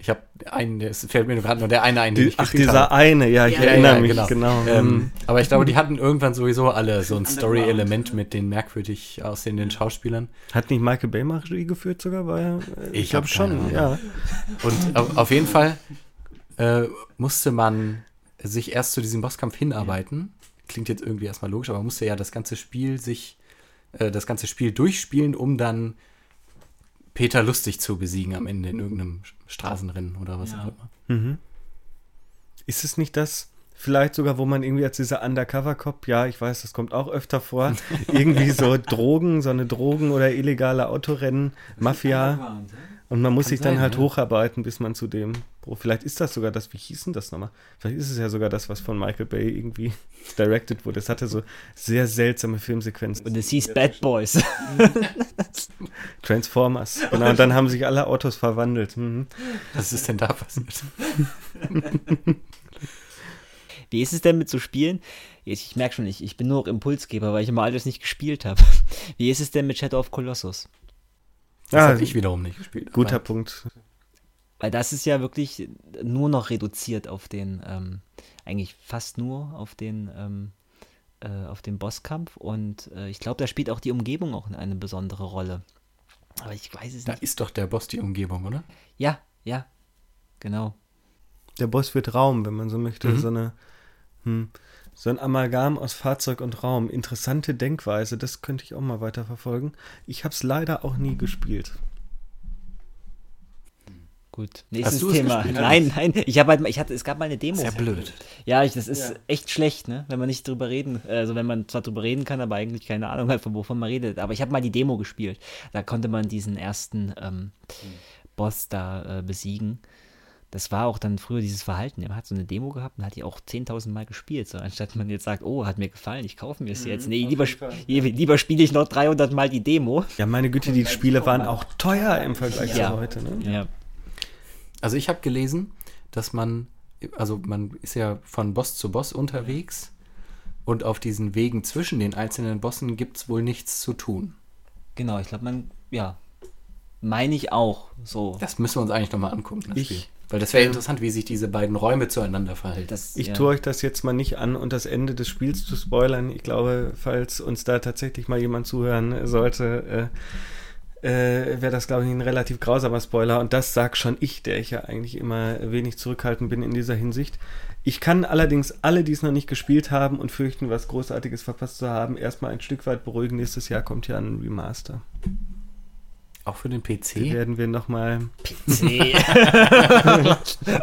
Ich habe einen, der ist, fällt mir gerade nur der eine ein, den Die, ich ach, dieser habe. eine, ja, ich Ja, erinnere ja, mich, genau. genau. Ähm, aber ich glaube, die hatten irgendwann sowieso alle so ein Story-Element mit den merkwürdig aussehenden Schauspielern. Hat nicht Michael Bay mal Regie geführt sogar? War er, äh, Ich glaub hab keine Ahnung. ja. Und auf, auf jeden Fall äh, musste man sich erst zu diesem Bosskampf hinarbeiten. Klingt jetzt irgendwie erstmal logisch, aber man musste ja das ganze Spiel sich, äh, das ganze Spiel durchspielen, um dann Peter Lustig zu besiegen am Ende in irgendeinem Straßenrennen oder was Ja. auch immer. Mhm. Ist es nicht das, vielleicht sogar, wo man irgendwie als dieser Undercover-Cop, ja, ich weiß, das kommt auch öfter vor, irgendwie so Drogen, so eine Drogen- oder illegale Autorennen, Mafia. Und man muss Kann sich dann halt ja. hocharbeiten, bis man zu dem. Pro- Vielleicht ist das sogar das, wie hieß denn das nochmal? Vielleicht ist es ja sogar das, was von Michael Bay irgendwie directed wurde. Es hatte so sehr seltsame Filmsequenzen. Und es hieß Bad Boys. Transformers. Genau, und dann haben sich alle Autos verwandelt. Mhm. Was ist denn da passiert? Wie ist es denn mit so Spielen? Ich, merke schon, ich, ich bin nur noch Impulsgeber, weil ich immer alles nicht gespielt habe. Wie ist es denn mit Shadow of Colossus? Das Ah, habe ich wiederum nicht gespielt. Guter aber Punkt. Weil das ist ja wirklich nur noch reduziert auf den, ähm, eigentlich fast nur auf den, ähm, äh, auf den Bosskampf. Und äh, ich glaube, da spielt auch die Umgebung auch eine besondere Rolle. Aber ich weiß es Da nicht. ist doch der Boss die Umgebung, oder? Ja, ja, genau. Der Boss wird Raum, wenn man so möchte. Mhm. So eine, hm, so ein Amalgam aus Fahrzeug und Raum. Interessante Denkweise, das könnte ich auch mal weiter verfolgen. Ich habe es leider auch nie gespielt. Gut. Nächstes Thema. Nein, nein. Ich habe halt, mal- ich hatte, es gab mal eine Demo. Sehr blöd. Ja, ich, das ist echt schlecht, ne? Wenn man nicht drüber reden, also wenn man zwar drüber reden kann, aber eigentlich keine Ahnung hat, von wovon man redet. Aber ich habe mal die Demo gespielt. Da konnte man diesen ersten ähm, Boss da äh, besiegen. Das war auch dann früher dieses Verhalten. Man hat so eine Demo gehabt und hat die auch 10.000 Mal gespielt. So, anstatt man jetzt sagt, oh, hat mir gefallen, ich kaufe mir es jetzt. Nee, lieber, sp- lieber spiele ich noch 300 Mal die Demo. Ja, meine Güte, die Spiele waren auch teuer im Vergleich Ja. zu heute. Ne? Ja. Also ich habe gelesen, dass man, also man ist ja von Boss zu Boss unterwegs und auf diesen Wegen zwischen den einzelnen Bossen gibt es wohl nichts zu tun. Genau, ich glaube, man, ja, meine ich auch so. Das müssen wir uns eigentlich nochmal angucken, das Ich- Spiel. Weil das wäre interessant, wie sich diese beiden Räume zueinander verhalten. Das, Ich ja. tue euch das jetzt mal nicht an und das Ende des Spiels zu spoilern. Ich glaube, falls uns da tatsächlich mal jemand zuhören sollte, äh, äh, wäre das, glaube ich, ein relativ grausamer Spoiler. Und das sag schon ich, der ich ja eigentlich immer wenig zurückhaltend bin in dieser Hinsicht. Ich kann allerdings alle, die es noch nicht gespielt haben und fürchten, was Großartiges verpasst zu haben, erstmal ein Stück weit beruhigen. Nächstes Jahr kommt ja ein Remaster. Auch für den PC. werden wir nochmal Nee.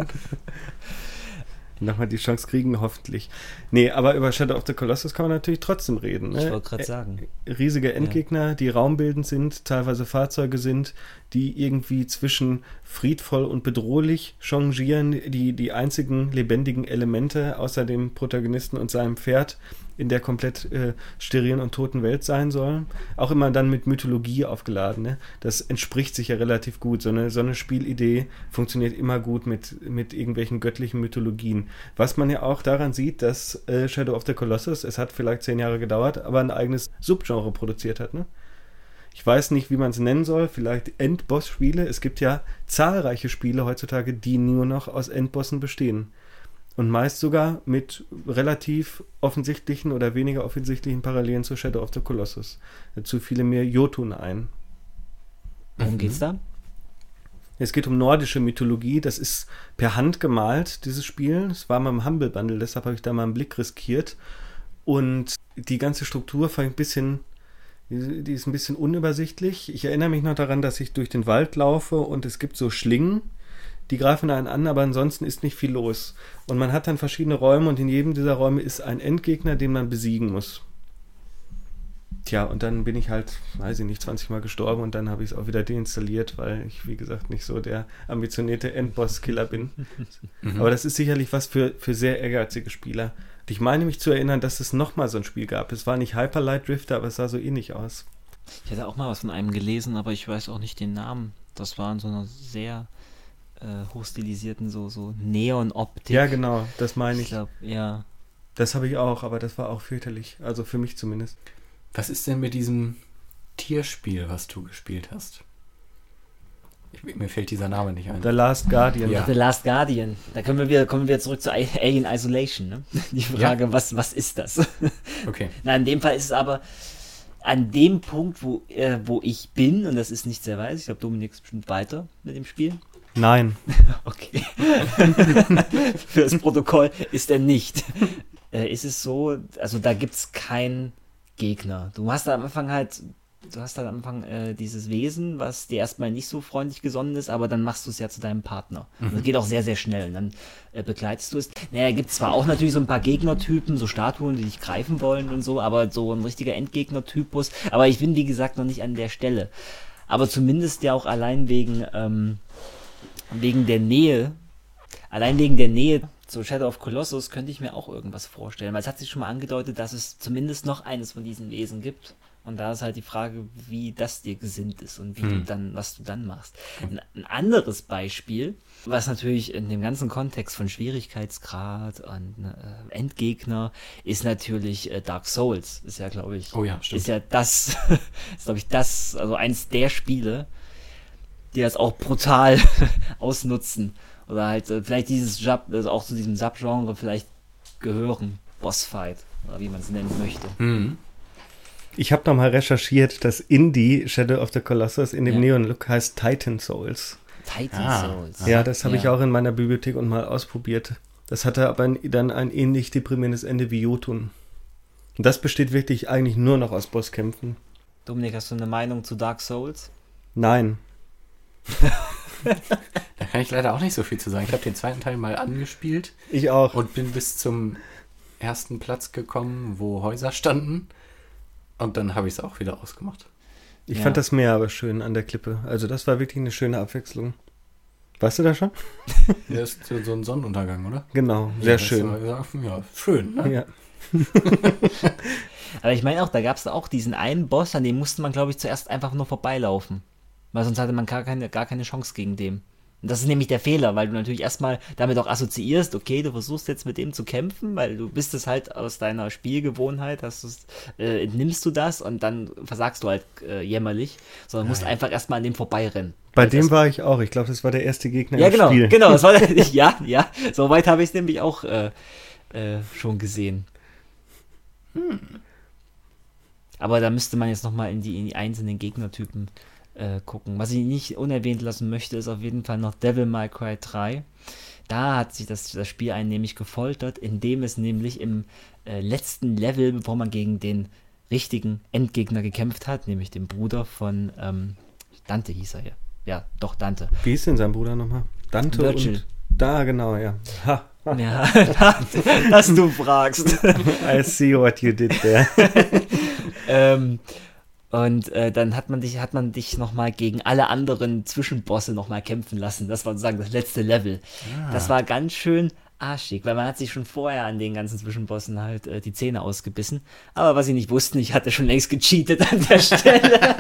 noch mal die Chance kriegen, hoffentlich. Nee, aber über Shadow of the Colossus kann man natürlich trotzdem reden. Ne? Ich wollte gerade sagen. riesige Endgegner, die raumbildend sind, teilweise Fahrzeuge sind, die irgendwie zwischen friedvoll und bedrohlich changieren, die die einzigen lebendigen Elemente außer dem Protagonisten und seinem Pferd in der komplett äh, sterilen und toten Welt sein sollen. Auch immer dann mit Mythologie aufgeladen. Ne? Das entspricht sich ja relativ gut. So eine, so eine Spielidee funktioniert immer gut mit, mit irgendwelchen göttlichen Mythologien. Was man ja auch daran sieht, dass äh, Shadow of the Colossus, es hat vielleicht zehn Jahre gedauert, aber ein eigenes Subgenre produziert hat. Ne? Ich weiß nicht, wie man es nennen soll, vielleicht Endboss-Spiele. Es gibt ja zahlreiche Spiele heutzutage, die nur noch aus Endbossen bestehen. Und meist sogar mit relativ offensichtlichen oder weniger offensichtlichen Parallelen zu Shadow of the Colossus. Dazu fiele mir Jotun ein. Worum geht's da? Es geht um nordische Mythologie. Das ist per Hand gemalt, dieses Spiel. Es war mal im Humble Bundle, deshalb habe ich da mal einen Blick riskiert. Und die ganze Struktur fand ich ein bisschen, die ist ein bisschen unübersichtlich. Ich erinnere mich noch daran, dass ich durch den Wald laufe und es gibt so Schlingen, Die greifen einen an, aber ansonsten ist nicht viel los. Und man hat dann verschiedene Räume und in jedem dieser Räume ist ein Endgegner, den man besiegen muss. Tja, und dann bin ich halt, weiß ich nicht, 20 Mal gestorben und dann habe ich es auch wieder deinstalliert, weil ich, wie gesagt, nicht so der ambitionierte Endboss-Killer bin. Mhm. Aber das ist sicherlich was für, für sehr ehrgeizige Spieler. Und ich meine mich zu erinnern, dass es nochmal so ein Spiel gab. Es war nicht Hyper Light Drifter, aber es sah so ähnlich aus. Ich hatte auch mal was von einem gelesen, aber ich weiß auch nicht den Namen. Das war in so einer sehr äh, hochstilisierten, so, so Neon-Optik. Ja, genau, das meine ich. Ich glaube, ja. Das habe ich auch, aber das war auch fürchterlich. Also für mich zumindest. Was ist denn mit diesem Tierspiel, was du gespielt hast? Ich, mir fällt dieser Name nicht ein. The Last Guardian. Ja. The Last Guardian. Da können wir wieder, kommen wir zurück zu Alien Isolation. Ne? Die Frage, ja. was, was ist das? Okay. Na, in dem Fall ist es aber an dem Punkt, wo, äh, wo ich bin, und das ist nicht sehr weit, ich glaube, Dominik ist bestimmt weiter mit dem Spiel. Nein. okay. Für das Protokoll ist er nicht. Äh, ist es so, also da gibt es kein Gegner. Du hast da am Anfang halt, du hast da am Anfang äh, dieses Wesen, was dir erstmal nicht so freundlich gesonnen ist, aber dann machst du es ja zu deinem Partner. Mhm. Das geht auch sehr, sehr schnell. Und dann äh, begleitest du es. Naja, gibt zwar auch natürlich so ein paar Gegnertypen, so Statuen, die dich greifen wollen und so, aber so ein richtiger Endgegnertypus. Aber ich bin, wie gesagt, noch nicht an der Stelle. Aber zumindest ja auch allein wegen, ähm, wegen der Nähe, allein wegen der Nähe zu Shadow of Colossus könnte ich mir auch irgendwas vorstellen, weil es hat sich schon mal angedeutet, dass es zumindest noch eines von diesen Wesen gibt. Und da ist halt die Frage, wie das dir gesinnt ist und wie hm. du dann, was du dann machst. Ein, ein, anderes Beispiel, was natürlich in dem ganzen Kontext von Schwierigkeitsgrad und äh, Endgegner ist natürlich äh, Dark Souls. Ist ja, glaube ich, oh ja, stimmt. ist ja das, ist glaube ich das, also eins der Spiele, die das auch brutal ausnutzen oder halt äh, vielleicht dieses Jab, also auch zu diesem Subgenre vielleicht gehören. Bossfight, oder wie man es nennen möchte. Mhm. Ich habe nochmal recherchiert, dass Indie Shadow of the Colossus in dem ja. Neon-Look heißt Titan Souls. Titan ah, Souls. Ja, das habe ja. ich auch in meiner Bibliothek und mal ausprobiert. Das hatte aber dann ein ähnlich deprimierendes Ende wie Jotun. Und das besteht wirklich eigentlich nur noch aus Bosskämpfen. Dominik, hast du eine Meinung zu Dark Souls? Nein. Da kann ich leider auch nicht so viel zu sagen. Ich habe den zweiten Teil mal angespielt. Ich auch. Und bin bis zum ersten Platz gekommen, wo Häuser standen. Und dann habe ich es auch wieder ausgemacht. Ich ja. fand das Meer aber schön an der Klippe. Also das war wirklich eine schöne Abwechslung. Weißt du das schon? Der ist so ein Sonnenuntergang, oder? Genau, sehr ja, schön. Ja, schön, ne? Ja. aber ich meine auch, da gab es auch diesen einen Boss, an dem musste man, glaube ich, zuerst einfach nur vorbeilaufen. Weil sonst hatte man gar keine, gar keine Chance gegen dem. Und das ist nämlich der Fehler, weil du natürlich erstmal damit auch assoziierst, okay, du versuchst jetzt mit dem zu kämpfen, weil du bist es halt aus deiner Spielgewohnheit, hast äh, entnimmst du das und dann versagst du halt äh, jämmerlich, sondern ja, musst ja. einfach erstmal an dem vorbeirennen. Bei dem war ich auch. Ich glaube, das war der erste Gegner ja, im genau, Spiel. Genau, das war der, ja, ja. Soweit habe ich es nämlich auch äh, äh, schon gesehen. Hm. Aber da müsste man jetzt nochmal in die, in die einzelnen Gegnertypen äh, gucken. Was ich nicht unerwähnt lassen möchte, ist auf jeden Fall noch Devil May Cry 3. Da hat sich das, das Spiel einen nämlich gefoltert, indem es nämlich im äh, letzten Level, bevor man gegen den richtigen Endgegner gekämpft hat, nämlich den Bruder von ähm, Dante hieß er ja. Ja, doch, Dante. Wie ist denn sein Bruder nochmal? Dante Virgil. und... Da, genau, ja. Ha. Ja, dass du fragst. I see what you did there. ähm, und äh, dann hat man dich, hat man dich nochmal gegen alle anderen Zwischenbosse nochmal kämpfen lassen. Das war sozusagen das letzte Level. Ah. Das war ganz schön arschig, weil man hat sich schon vorher an den ganzen Zwischenbossen halt äh, die Zähne ausgebissen. Aber was sie nicht wussten, ich hatte schon längst gecheatet an der Stelle.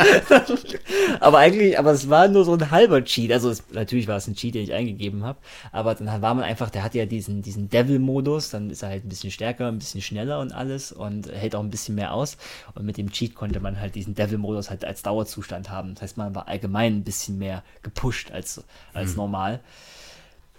aber eigentlich, aber es war nur so ein halber Cheat. Also es, natürlich war es ein Cheat, den ich eingegeben habe. Aber dann war man einfach, der hat ja diesen, diesen Devil-Modus, dann ist er halt ein bisschen stärker, ein bisschen schneller und alles und hält auch ein bisschen mehr aus. Und mit dem Cheat konnte man halt diesen Devil-Modus halt als Dauerzustand haben. Das heißt, man war allgemein ein bisschen mehr gepusht als, als mhm. normal.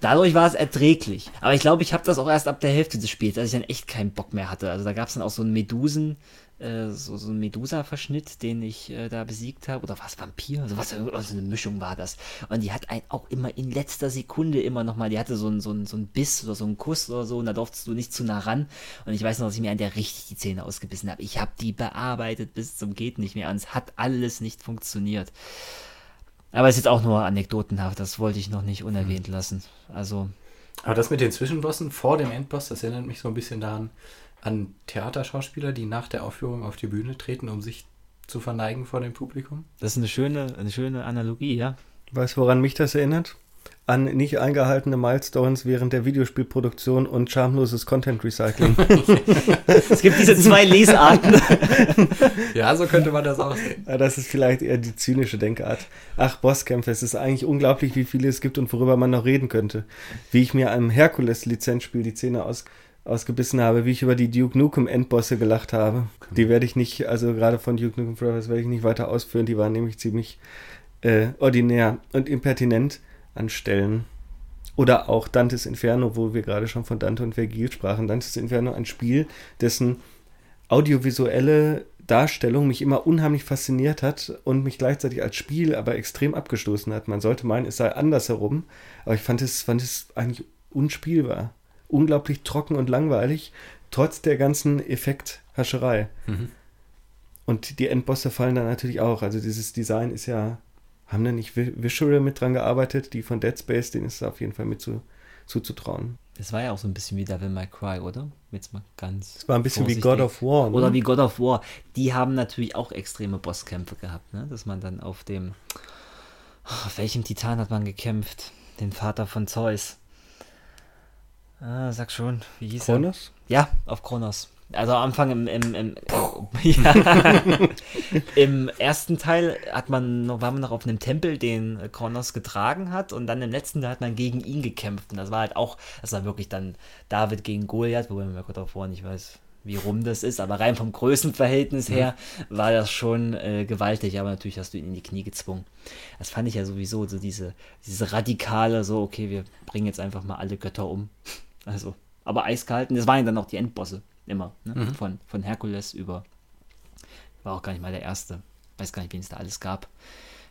Dadurch war es erträglich. Aber ich glaube, ich habe das auch erst ab der Hälfte des Spiels, als ich dann echt keinen Bock mehr hatte. Also da gab es dann auch so einen Medusen, äh, so, so einen Medusa-Verschnitt, den ich äh, da besiegt habe. Oder was, Vampir? Also was, also eine Mischung war das. Und die hat einen auch immer in letzter Sekunde immer nochmal, die hatte so einen so so ein Biss oder so einen Kuss oder so und da durftest du nicht zu nah ran. Und ich weiß noch, dass ich mir an der richtig die Zähne ausgebissen habe. Ich habe die bearbeitet bis zum geht nicht mehr und es hat alles nicht funktioniert. Aber es ist jetzt auch nur anekdotenhaft, das wollte ich noch nicht unerwähnt mhm. lassen. Also. Aber das mit den Zwischenbossen vor dem Endboss, das erinnert mich so ein bisschen daran, an Theaterschauspieler, die nach der Aufführung auf die Bühne treten, um sich zu verneigen vor dem Publikum? Das ist eine schöne, eine schöne Analogie, ja. Weißt du, woran mich das erinnert? An nicht eingehaltene Milestones während der Videospielproduktion und schamloses Content Recycling. es gibt diese zwei Lesarten. ja, so könnte man das auch sehen. Ja, das ist vielleicht eher die zynische Denkart. Ach, Bosskämpfe, es ist eigentlich unglaublich, wie viele es gibt und worüber man noch reden könnte. Wie ich mir einem Herkules-Lizenzspiel die Zähne aus ausgebissen habe, wie ich über die Duke Nukem Endbosse gelacht habe. Die werde ich nicht, also gerade von Duke Nukem Forever werde ich nicht weiter ausführen. Die waren nämlich ziemlich äh, ordinär und impertinent an Stellen. Oder auch Dantes Inferno, wo wir gerade schon von Dante und Vergil sprachen. Dantes Inferno, ein Spiel, dessen audiovisuelle Darstellung mich immer unheimlich fasziniert hat und mich gleichzeitig als Spiel aber extrem abgestoßen hat. Man sollte meinen, es sei andersherum, aber ich fand es, fand es eigentlich unspielbar unglaublich trocken und langweilig, trotz der ganzen Effekthascherei. Mhm. Und die Endbosse fallen dann natürlich auch. Also dieses Design ist ja, haben da nicht Visual mit dran gearbeitet, die von Dead Space, denen ist es auf jeden Fall mit zu, zuzutrauen. Das war ja auch so ein bisschen wie Devil May Cry, oder? Jetzt mal ganz. Es war ein bisschen vorsichtig. wie God of War. Ne? Oder wie God of War. Die haben natürlich auch extreme Bosskämpfe gehabt, ne? Dass man dann auf dem. Auf welchem Titan hat man gekämpft? Den Vater von Zeus. Ah, sag schon, wie hieß Kronos? er? Ja, auf Kronos. Also am Anfang im, im, im, ja, im ersten Teil hat man noch, war man noch auf einem Tempel, den Kronos getragen hat und dann im letzten Teil hat man gegen ihn gekämpft. Und das war halt auch, das war wirklich dann David gegen Goliath, wobei man ja Gott davor nicht weiß, wie rum das ist, aber rein vom Größenverhältnis mhm. her war das schon äh, gewaltig, aber natürlich hast du ihn in die Knie gezwungen. Das fand ich ja sowieso so diese, diese radikale, so, okay, wir bringen jetzt einfach mal alle Götter um. Also, aber eiskalt. Und das waren ja dann auch die Endbosse immer. Ne? Mhm. Von, von Herkules über. War auch gar nicht mal der erste. Weiß gar nicht, wen es da alles gab.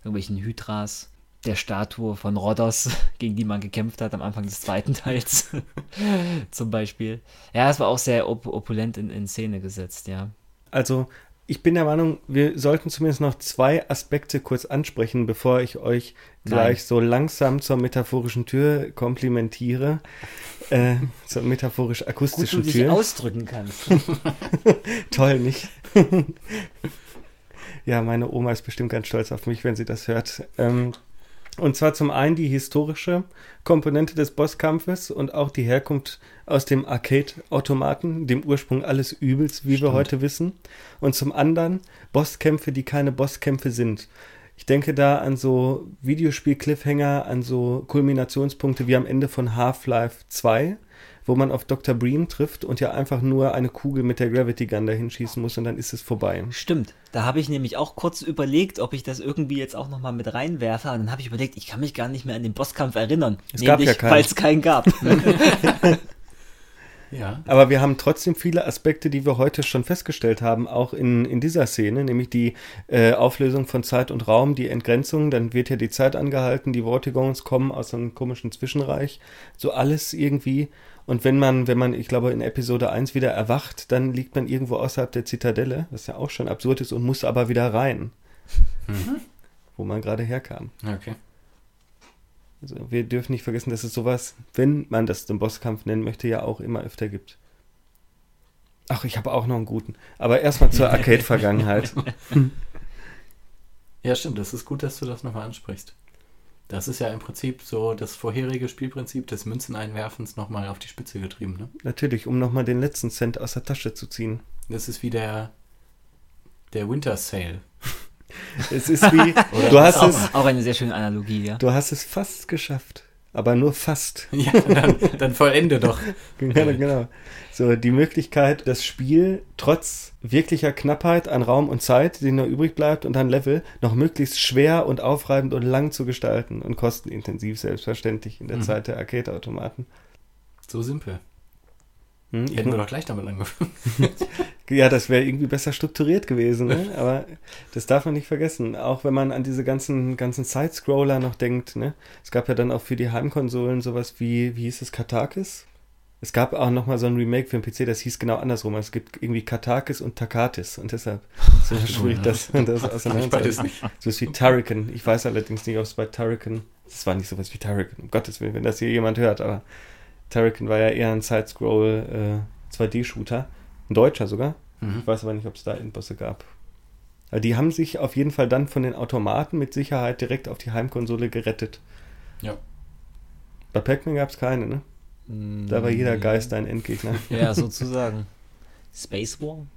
Irgendwelchen Hydras, der Statue von Rhodos, gegen die man gekämpft hat am Anfang des zweiten Teils. Zum Beispiel. Ja, es war auch sehr op opulent in, in Szene gesetzt, ja. Also ich bin der Meinung, wir sollten zumindest noch zwei Aspekte kurz ansprechen, bevor ich euch gleich Nein. so langsam zur metaphorischen Tür komplimentiere. Äh, zur metaphorisch-akustischen Tür. Dich ausdrücken kannst. Toll, nicht? ja, meine Oma ist bestimmt ganz stolz auf mich, wenn sie das hört. Ähm, und zwar zum einen die historische Komponente des Bosskampfes und auch die Herkunft aus dem Arcade-Automaten, dem Ursprung alles Übels, wie Stimmt. wir heute wissen. Und zum anderen Bosskämpfe, die keine Bosskämpfe sind. Ich denke da an so Videospiel-Cliffhanger, an so Kulminationspunkte wie am Ende von Half-Life 2, wo man auf Dr. Breen trifft und ja einfach nur eine Kugel mit der Gravity Gun dahin schießen muss und dann ist es vorbei. Stimmt. Da habe ich nämlich auch kurz überlegt, ob ich das irgendwie jetzt auch nochmal mit reinwerfe. Und dann habe ich überlegt, ich kann mich gar nicht mehr an den Bosskampf erinnern. Es nämlich, gab ja keinen. Weil es keinen gab. Ja. Aber wir haben trotzdem viele Aspekte, die wir heute schon festgestellt haben, auch in, in dieser Szene, nämlich die äh, Auflösung von Zeit und Raum, die Entgrenzung, dann wird ja die Zeit angehalten, die Vortigons kommen aus einem komischen Zwischenreich, so alles irgendwie. Und wenn man, wenn man, ich glaube, in Episode 1 wieder erwacht, dann liegt man irgendwo außerhalb der Zitadelle, was ja auch schon absurd ist, und muss aber wieder rein. Mhm. Wo man gerade herkam. Okay. Also wir dürfen nicht vergessen, dass es sowas, wenn man das den Bosskampf nennen möchte, ja auch immer öfter gibt. Ach, ich habe auch noch einen guten. Aber erstmal zur Arcade-Vergangenheit. ja, stimmt. Das ist gut, dass du das nochmal ansprichst. Das ist ja im Prinzip so das vorherige Spielprinzip des Münzeneinwerfens nochmal auf die Spitze getrieben, ne? Natürlich, um nochmal den letzten Cent aus der Tasche zu ziehen. Das ist wie der, der Winter Sale. Es ist wie, du hast auch, es. Auch eine sehr schöne Analogie, ja. Du hast es fast geschafft. Aber nur fast. Ja, dann, dann vollende doch. genau, genau. So, die Möglichkeit, das Spiel trotz wirklicher Knappheit an Raum und Zeit, die noch übrig bleibt, und an Level, noch möglichst schwer und aufreibend und lang zu gestalten und kostenintensiv, selbstverständlich, in der mhm. Zeit der Arcade-Automaten. So simpel. Hm, Hätten wir doch gleich damit angefangen. ja, das wäre irgendwie besser strukturiert gewesen, ne? aber das darf man nicht vergessen. Auch wenn man an diese ganzen, ganzen Side-Scroller noch denkt. Ne? Es gab ja dann auch für die Heimkonsolen sowas wie, wie hieß es, Katakis? Es gab auch noch mal so ein Remake für den PC, das hieß genau andersrum. Es gibt irgendwie Katakis und Takatis und deshalb ist es schwierig, das, das auseinanderzuhalten. So ist wie Turrican. Ich weiß allerdings nicht, ob es bei Turrican, das war nicht sowas wie Turrican, um Gottes Willen, wenn das hier jemand hört, aber Turrican war ja eher ein Side-Scroll äh, 2D-Shooter. Ein deutscher sogar. Mhm. Ich weiß aber nicht, ob es da Endbosse gab. Aber die haben sich auf jeden Fall dann von den Automaten mit Sicherheit direkt auf die Heimkonsole gerettet. Ja. Bei Pac-Man gab es keine, ne? Da war jeder Geist ein Endgegner. Ja, sozusagen. Space War?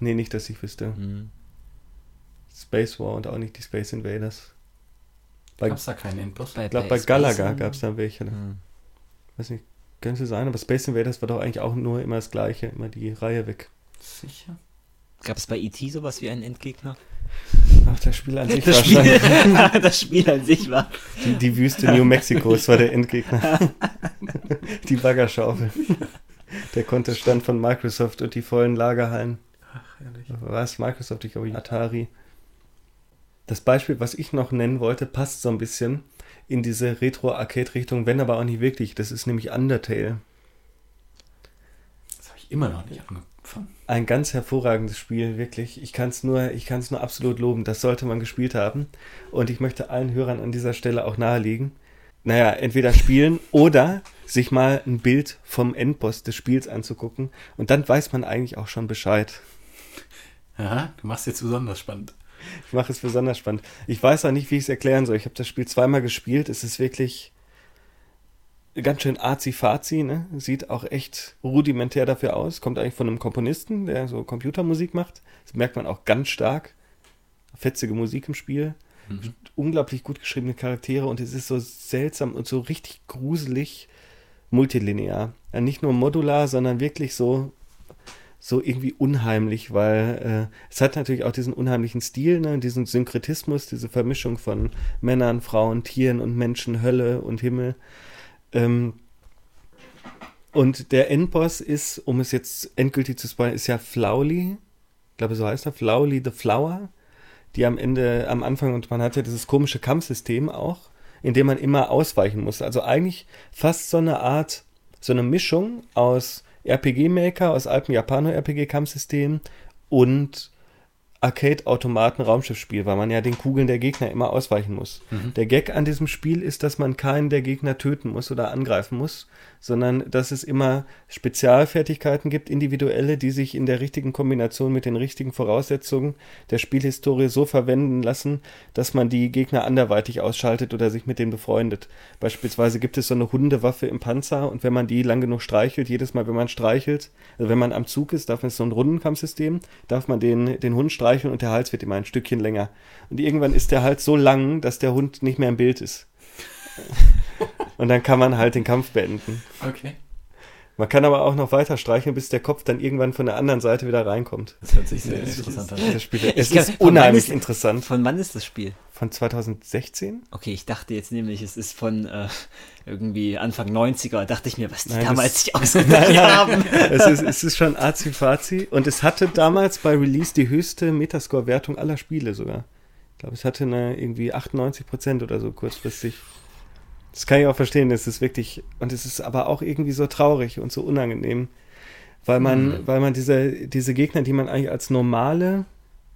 Nee, nicht, dass ich wüsste. Mhm. Space War und auch nicht die Space Invaders. Gab es da keinen Endboss? Ich glaube, bei Galaga gab es da welche. Mhm. Weiß nicht, könnte sein, aber Space Invaders war doch eigentlich auch nur immer das Gleiche, immer die Reihe weg. Sicher? Gab es bei E.T. sowas wie einen Endgegner? Ach, das Spiel an sich das Spiel, das Spiel an sich war. Die, die Wüste New Mexicos war der Endgegner. die Baggerschaufel. Der Kontostand von Microsoft und die vollen Lagerhallen. Ach, ehrlich. Was? Microsoft, ich glaube, Atari. Das Beispiel, was ich noch nennen wollte, passt so ein bisschen in diese Retro-Arcade-Richtung, wenn aber auch nicht wirklich. Das ist nämlich Undertale. Das habe ich immer noch nicht angefangen. Ein ganz hervorragendes Spiel, wirklich. Ich kann es nur, nur absolut loben. Das sollte man gespielt haben. Und ich möchte allen Hörern an dieser Stelle auch nahelegen, naja, entweder spielen oder sich mal ein Bild vom Endboss des Spiels anzugucken. Und dann weiß man eigentlich auch schon Bescheid. Ja, du machst jetzt besonders spannend. Ich mache es besonders spannend. Ich weiß auch nicht, wie ich es erklären soll. Ich habe das Spiel zweimal gespielt. Es ist wirklich ganz schön arzi-fazi, ne? Sieht auch echt rudimentär dafür aus. Kommt eigentlich von einem Komponisten, der so Computermusik macht. Das merkt man auch ganz stark. Fetzige Musik im Spiel. Mhm. Unglaublich gut geschriebene Charaktere und es ist so seltsam und so richtig gruselig multilinear. Ja, nicht nur modular, sondern wirklich so so irgendwie unheimlich, weil äh, es hat natürlich auch diesen unheimlichen Stil, ne, diesen Synkretismus, diese Vermischung von Männern, Frauen, Tieren und Menschen, Hölle und Himmel. Ähm, und der Endboss ist, um es jetzt endgültig zu spoilern, ist ja Flowly. Ich glaube, so heißt er. Flowly the Flower. Die am Ende, am Anfang, und man hat ja dieses komische Kampfsystem auch, in dem man immer ausweichen muss. Also eigentlich fast so eine Art, so eine Mischung aus RPG-Maker, aus altem Japano-RPG-Kampfsystem und Arcade-Automaten-Raumschiffspiel, weil man ja den Kugeln der Gegner immer ausweichen muss. Mhm. Der Gag an diesem Spiel ist, dass man keinen der Gegner töten muss oder angreifen muss, sondern dass es immer Spezialfertigkeiten gibt, individuelle, die sich in der richtigen Kombination mit den richtigen Voraussetzungen der Spielhistorie so verwenden lassen, dass man die Gegner anderweitig ausschaltet oder sich mit denen befreundet. Beispielsweise gibt es so eine Hundewaffe im Panzer und wenn man die lang genug streichelt, jedes Mal, wenn man streichelt, also wenn man am Zug ist, darf man so ein Rundenkampfsystem, darf man den, den Hund streicheln und der Hals wird immer ein Stückchen länger. Und irgendwann ist der Hals so lang, dass der Hund nicht mehr im Bild ist. Und dann kann man halt den Kampf beenden. Okay. Man kann aber auch noch weiter streicheln, bis der Kopf dann irgendwann von der anderen Seite wieder reinkommt. Das hört sich sehr interessant an. Das Spiel, es ist unheimlich ist, interessant. Von wann ist das Spiel? Von 2016? Okay, ich dachte jetzt nämlich, es ist von äh, irgendwie Anfang 90er. Dachte ich mir, was die nein, damals sich ausgedacht haben. es, ist, es ist schon azi-fazi. Und es hatte damals bei Release die höchste Metascore-Wertung aller Spiele sogar. Ich glaube, es hatte eine irgendwie 98 Prozent oder so kurzfristig. Das kann ich auch verstehen, das ist wirklich, und es ist aber auch irgendwie so traurig und so unangenehm, weil man, mhm. weil man diese, diese Gegner, die man eigentlich als normale,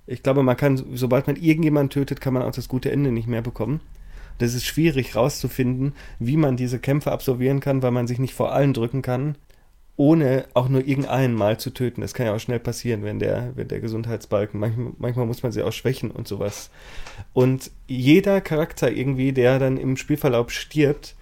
ich glaube, man kann, sobald man irgendjemanden tötet, kann man auch das gute Ende nicht mehr bekommen. Das ist schwierig rauszufinden, wie man diese Kämpfe absolvieren kann, weil man sich nicht vor allen drücken kann ohne auch nur irgendeinen mal zu töten. Das kann ja auch schnell passieren, wenn der, wenn der Gesundheitsbalken, manchmal, manchmal muss man sie auch schwächen und sowas. Und jeder Charakter irgendwie, der dann im Spielverlauf stirbt,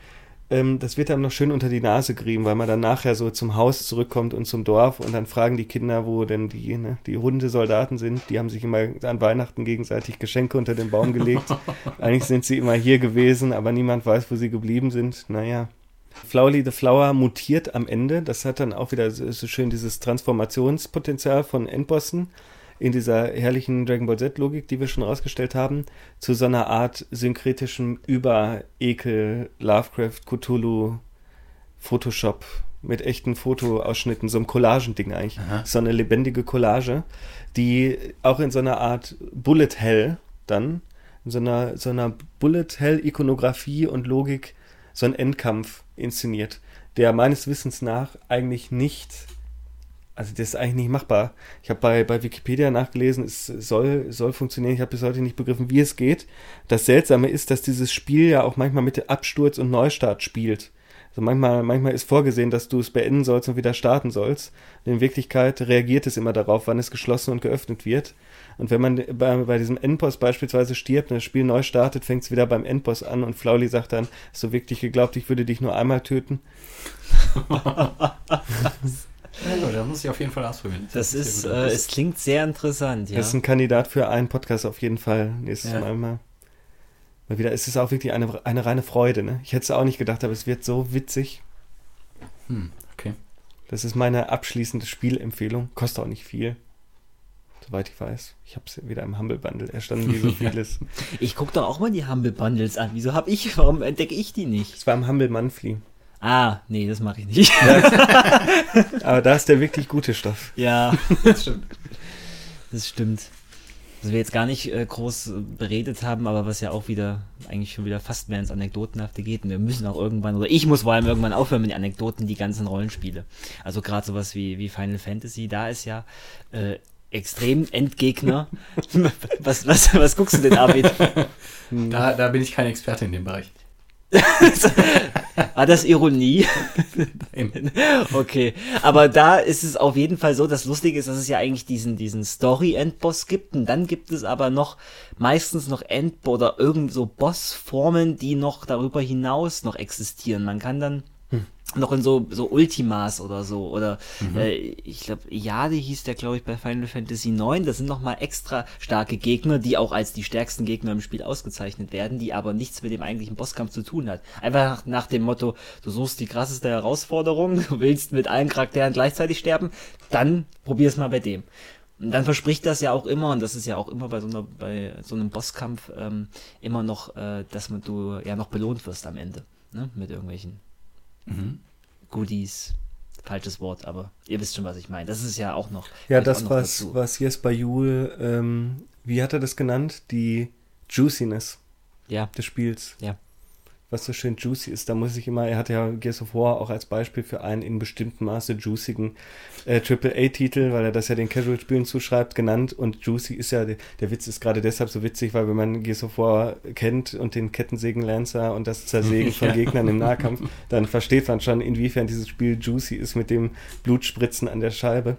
ähm, das wird dann noch schön unter die Nase gerieben, weil man dann nachher so zum Haus zurückkommt und zum Dorf und dann fragen die Kinder, wo denn die, ne, die Hundesoldaten sind. Die haben sich immer an Weihnachten gegenseitig Geschenke unter den Baum gelegt. Eigentlich sind sie immer hier gewesen, aber niemand weiß, wo sie geblieben sind. Naja, Flowly the Flower mutiert am Ende. Das hat dann auch wieder so schön dieses Transformationspotenzial von Endbossen in dieser herrlichen Dragon Ball Z-Logik, die wir schon rausgestellt haben, zu so einer Art synkretischem Überekel, Lovecraft, Cthulhu, Photoshop mit echten Fotoausschnitten, so einem Collagending eigentlich. Aha. So eine lebendige Collage, die auch in so einer Art Bullet Hell dann, in so einer, so einer Bullet Hell Ikonografie und Logik so einen Endkampf inszeniert. der meines Wissens nach eigentlich nicht, also das ist eigentlich nicht machbar. Ich habe bei, bei Wikipedia nachgelesen, es soll, soll funktionieren. Ich habe bis heute nicht begriffen, wie es geht. Das Seltsame ist, dass dieses Spiel ja auch manchmal mit Absturz und Neustart spielt. Also manchmal, manchmal ist vorgesehen, dass du es beenden sollst und wieder starten sollst. In Wirklichkeit reagiert es immer darauf, wann es geschlossen und geöffnet wird. Und wenn man bei, bei diesem Endboss beispielsweise stirbt und das Spiel neu startet, fängt es wieder beim Endboss an und Flauli sagt dann, hast du wirklich geglaubt, ich würde dich nur einmal töten? ja, da muss ich auf jeden Fall ausprobieren. Das, das ist, äh, es klingt sehr interessant, ja. Das ist ein Kandidat für einen Podcast auf jeden Fall nächstes ja. Mal mal. Mal wieder, es ist auch wirklich eine, eine reine Freude. Ne? Ich hätte es auch nicht gedacht, aber es wird so witzig. Hm, okay. Das ist meine abschließende Spielempfehlung. Kostet auch nicht viel. Soweit ich weiß. Ich habe es wieder im Humble Bundle erstanden, wie so vieles. ich gucke doch auch mal die Humble Bundles an. Wieso habe ich, warum entdecke ich die nicht? Es war im Humble Monthly. Ah, nee, das mache ich nicht. aber da ist der wirklich gute Stoff. Ja, das stimmt. Das stimmt was wir jetzt gar nicht äh, groß beredet haben, aber was ja auch wieder eigentlich schon wieder fast mehr ins Anekdotenhafte geht. Und wir müssen auch irgendwann, oder ich muss vor allem irgendwann aufhören mit den Anekdoten, die ganzen Rollenspiele. Also gerade sowas wie, wie Final Fantasy, da ist ja äh, extrem Endgegner. was, was, was guckst du denn, Arvid? Da, da bin ich kein Experte in dem Bereich. War das Ironie? Nein. Okay. Aber da ist es auf jeden Fall so, das Lustige ist, dass es ja eigentlich diesen, diesen Story-Endboss gibt. Und dann gibt es aber noch meistens noch End- oder irgend so Bossformen, die noch darüber hinaus noch existieren. Man kann dann noch in so, so Ultimas oder so. Oder mhm. äh, ich glaube, Jade hieß der, glaube ich, bei Final Fantasy IX. Das sind nochmal extra starke Gegner, die auch als die stärksten Gegner im Spiel ausgezeichnet werden, die aber nichts mit dem eigentlichen Bosskampf zu tun hat. Einfach nach, nach dem Motto, du suchst die krasseste Herausforderung, du willst mit allen Charakteren gleichzeitig sterben, dann probier's mal bei dem. Und dann verspricht das ja auch immer, und das ist ja auch immer bei so, einer, bei so einem Bosskampf ähm, immer noch, äh, dass man, du ja noch belohnt wirst am Ende. Ne? Mit irgendwelchen Mhm. Goodies, falsches Wort, aber ihr wisst schon, was ich meine. Das ist ja auch noch. Ja, das, was, dazu. was Jesper Juhl, ähm, wie hat er das genannt? Die Juiciness ja. des Spiels. Ja was so schön juicy ist. Da muss ich immer, er hat ja Gears of War auch als Beispiel für einen in bestimmtem Maße juicigen äh, AAA-Titel, weil er das ja den Casual-Spielen zuschreibt, genannt. Und juicy ist ja, der Witz ist gerade deshalb so witzig, weil wenn man Gears of War kennt und den Kettensägen-Lancer und das Zersägen von Gegnern im Nahkampf, dann versteht man schon, inwiefern dieses Spiel juicy ist mit dem Blutspritzen an der Scheibe,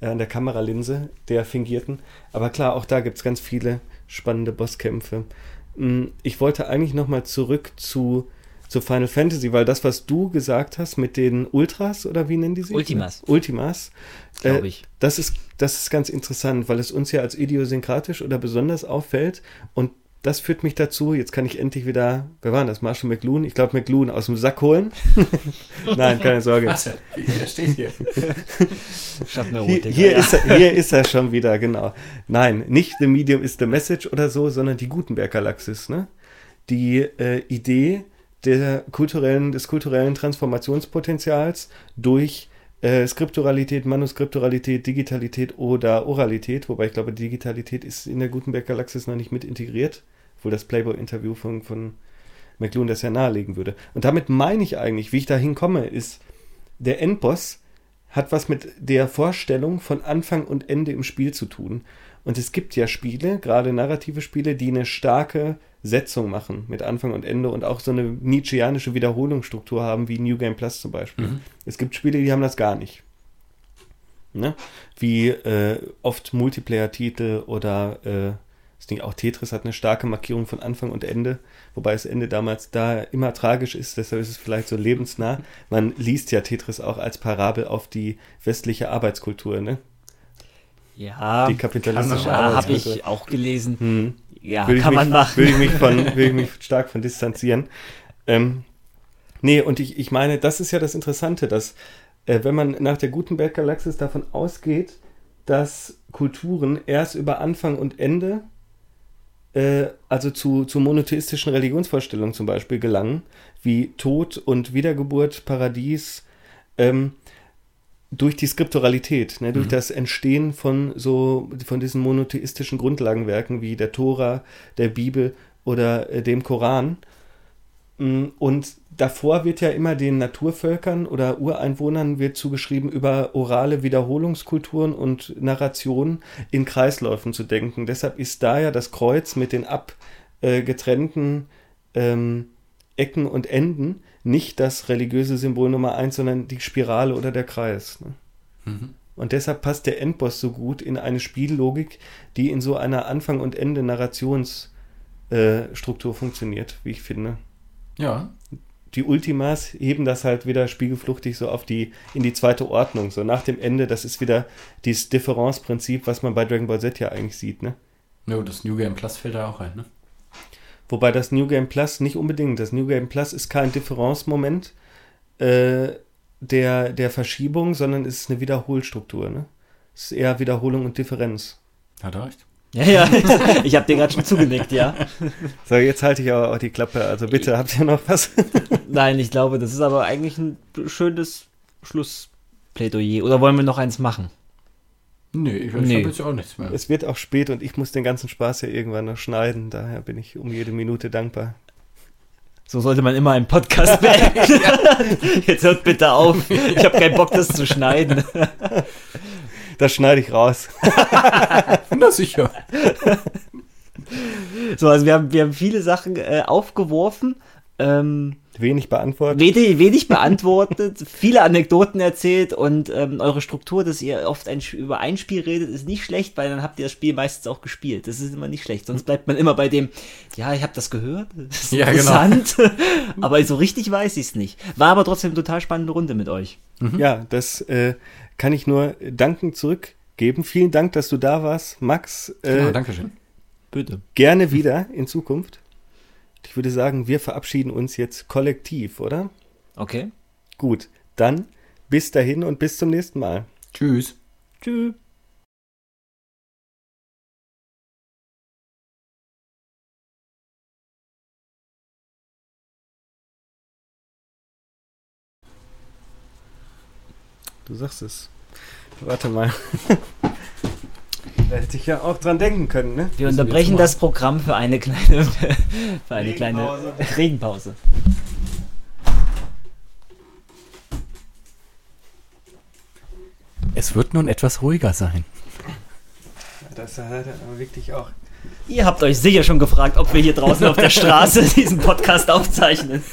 äh, an der Kameralinse der fingierten. Aber klar, auch da gibt es ganz viele spannende Bosskämpfe. Hm, ich wollte eigentlich nochmal zurück zu, zu Final Fantasy, weil das, was du gesagt hast mit den Ultras oder wie nennen die sich? Ultimas. Ultimas. Glaube äh, ich. Äh, das, ist, das ist ganz interessant, weil es uns ja als idiosynkratisch oder besonders auffällt und das führt mich dazu, jetzt kann ich endlich wieder, wer war das, Marshall McLuhan? Ich glaube McLuhan aus dem Sack holen. Nein, keine Sorge. Was? Er steht hier. hier, hier, ja. ist er, hier ist er schon wieder, genau. Nein, nicht The Medium is the Message oder so, sondern die Gutenberg-Galaxis. Ne? Die äh, Idee der kulturellen, des kulturellen Transformationspotenzials durch äh, Skripturalität, Manuskripturalität, Digitalität oder Oralität, wobei ich glaube, Digitalität ist in der Gutenberg-Galaxis noch nicht mit integriert obwohl das Playboy-Interview von, von McLuhan das ja nahelegen würde. Und damit meine ich eigentlich, wie ich da hinkomme, ist, der Endboss hat was mit der Vorstellung von Anfang und Ende im Spiel zu tun. Und es gibt ja Spiele, gerade narrative Spiele, die eine starke Setzung machen mit Anfang und Ende und auch so eine Nietzscheanische Wiederholungsstruktur haben, wie New Game Plus zum Beispiel. Mhm. Es gibt Spiele, die haben das gar nicht. Ne? Wie äh, oft Multiplayer-Titel oder äh, das Ding auch Tetris hat eine starke Markierung von Anfang und Ende, wobei das Ende damals da immer tragisch ist, deshalb ist es vielleicht so lebensnah. Man liest ja Tetris auch als Parabel auf die westliche Arbeitskultur, ne? Ja, die kapitalistische ja, habe ich auch gelesen. Hm. Ja, will kann mich, man machen. Will ich mich, von, will ich mich stark von distanzieren. Ähm, nee, und ich, ich meine, das ist ja das Interessante, dass äh, wenn man nach der Gutenberg-Galaxis davon ausgeht, dass Kulturen erst über Anfang und Ende äh, also zu, zu monotheistischen Religionsvorstellungen zum Beispiel gelangen, wie Tod und Wiedergeburt, Paradies, ähm, durch die Skripturalität, ne, durch mhm. das Entstehen von so von diesen monotheistischen Grundlagenwerken wie der Tora, der Bibel oder äh, dem Koran. Mm, und davor wird ja immer den Naturvölkern oder Ureinwohnern wird zugeschrieben, über orale Wiederholungskulturen und Narrationen in Kreisläufen zu denken. Deshalb ist da ja das Kreuz mit den abgetrennten ähm, Ecken und Enden nicht das religiöse Symbol Nummer eins, sondern die Spirale oder der Kreis. Ne? Mhm. Und deshalb passt der Endboss so gut in eine Spiellogik, die in so einer Anfang- und Ende-Narrationsstruktur äh, funktioniert, wie ich finde. Ja. Die Ultimas heben das halt wieder spiegelfluchtig so auf die, in die zweite Ordnung. So nach dem Ende, das ist wieder dieses Differenzprinzip, was man bei Dragon Ball Z ja eigentlich sieht, ne? Ja, das New Game Plus fällt da auch rein, ne? Wobei das New Game Plus nicht unbedingt. Das New Game Plus ist kein Differenzmoment äh, der, der Verschiebung, sondern es ist eine Wiederholstruktur, ne? Es ist eher Wiederholung und Differenz. Hat er recht. Ja, ja, ich habe dir gerade schon zugenickt, ja. So, jetzt halte ich aber auch die Klappe. Also bitte, habt ihr noch was? Nein, ich glaube, das ist aber eigentlich ein schönes Schlussplädoyer. Oder wollen wir noch eins machen? Nee, ich, ich nee. habe jetzt auch nichts mehr. Es wird auch spät und ich muss den ganzen Spaß ja irgendwann noch schneiden. Daher bin ich um jede Minute dankbar. So sollte man immer einen Podcast beenden. Jetzt hört bitte auf. Ich habe keinen Bock, das zu schneiden. Das schneide ich raus. Na sicher. So, also wir haben, wir haben viele Sachen äh, aufgeworfen. Ähm, wenig beantwortet. Wenig, wenig beantwortet, viele Anekdoten erzählt und ähm, eure Struktur, dass ihr oft ein, über ein Spiel redet, ist nicht schlecht, weil dann habt ihr das Spiel meistens auch gespielt. Das ist immer nicht schlecht. Sonst bleibt man immer bei dem, ja, ich habe das gehört, das ist ja, genau. interessant, genau. aber so richtig weiß ich es nicht. War aber trotzdem eine total spannende Runde mit euch. Mhm. Ja, das äh, kann ich nur danken zurückgeben. Vielen Dank, dass du da warst, Max. Äh, genau, Dankeschön. Bitte. Gerne wieder in Zukunft. Ich würde sagen, wir verabschieden uns jetzt kollektiv, oder? Okay. Gut, dann bis dahin und bis zum nächsten Mal. Tschüss. Tschüss. Du sagst es. Warte mal. Da hätte ich ja auch dran denken können, ne? Wir unterbrechen das Programm für eine kleine, für eine Regenpause. kleine Regenpause. Es wird nun etwas ruhiger sein. Das hat aber wirklich auch. Ihr habt euch sicher schon gefragt, ob wir hier draußen auf der Straße diesen Podcast aufzeichnen.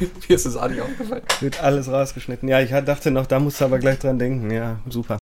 Mir ist es auch nicht aufgefallen. Wird alles rausgeschnitten. Ja, ich dachte noch, da musst du aber gleich dran denken. Ja, super.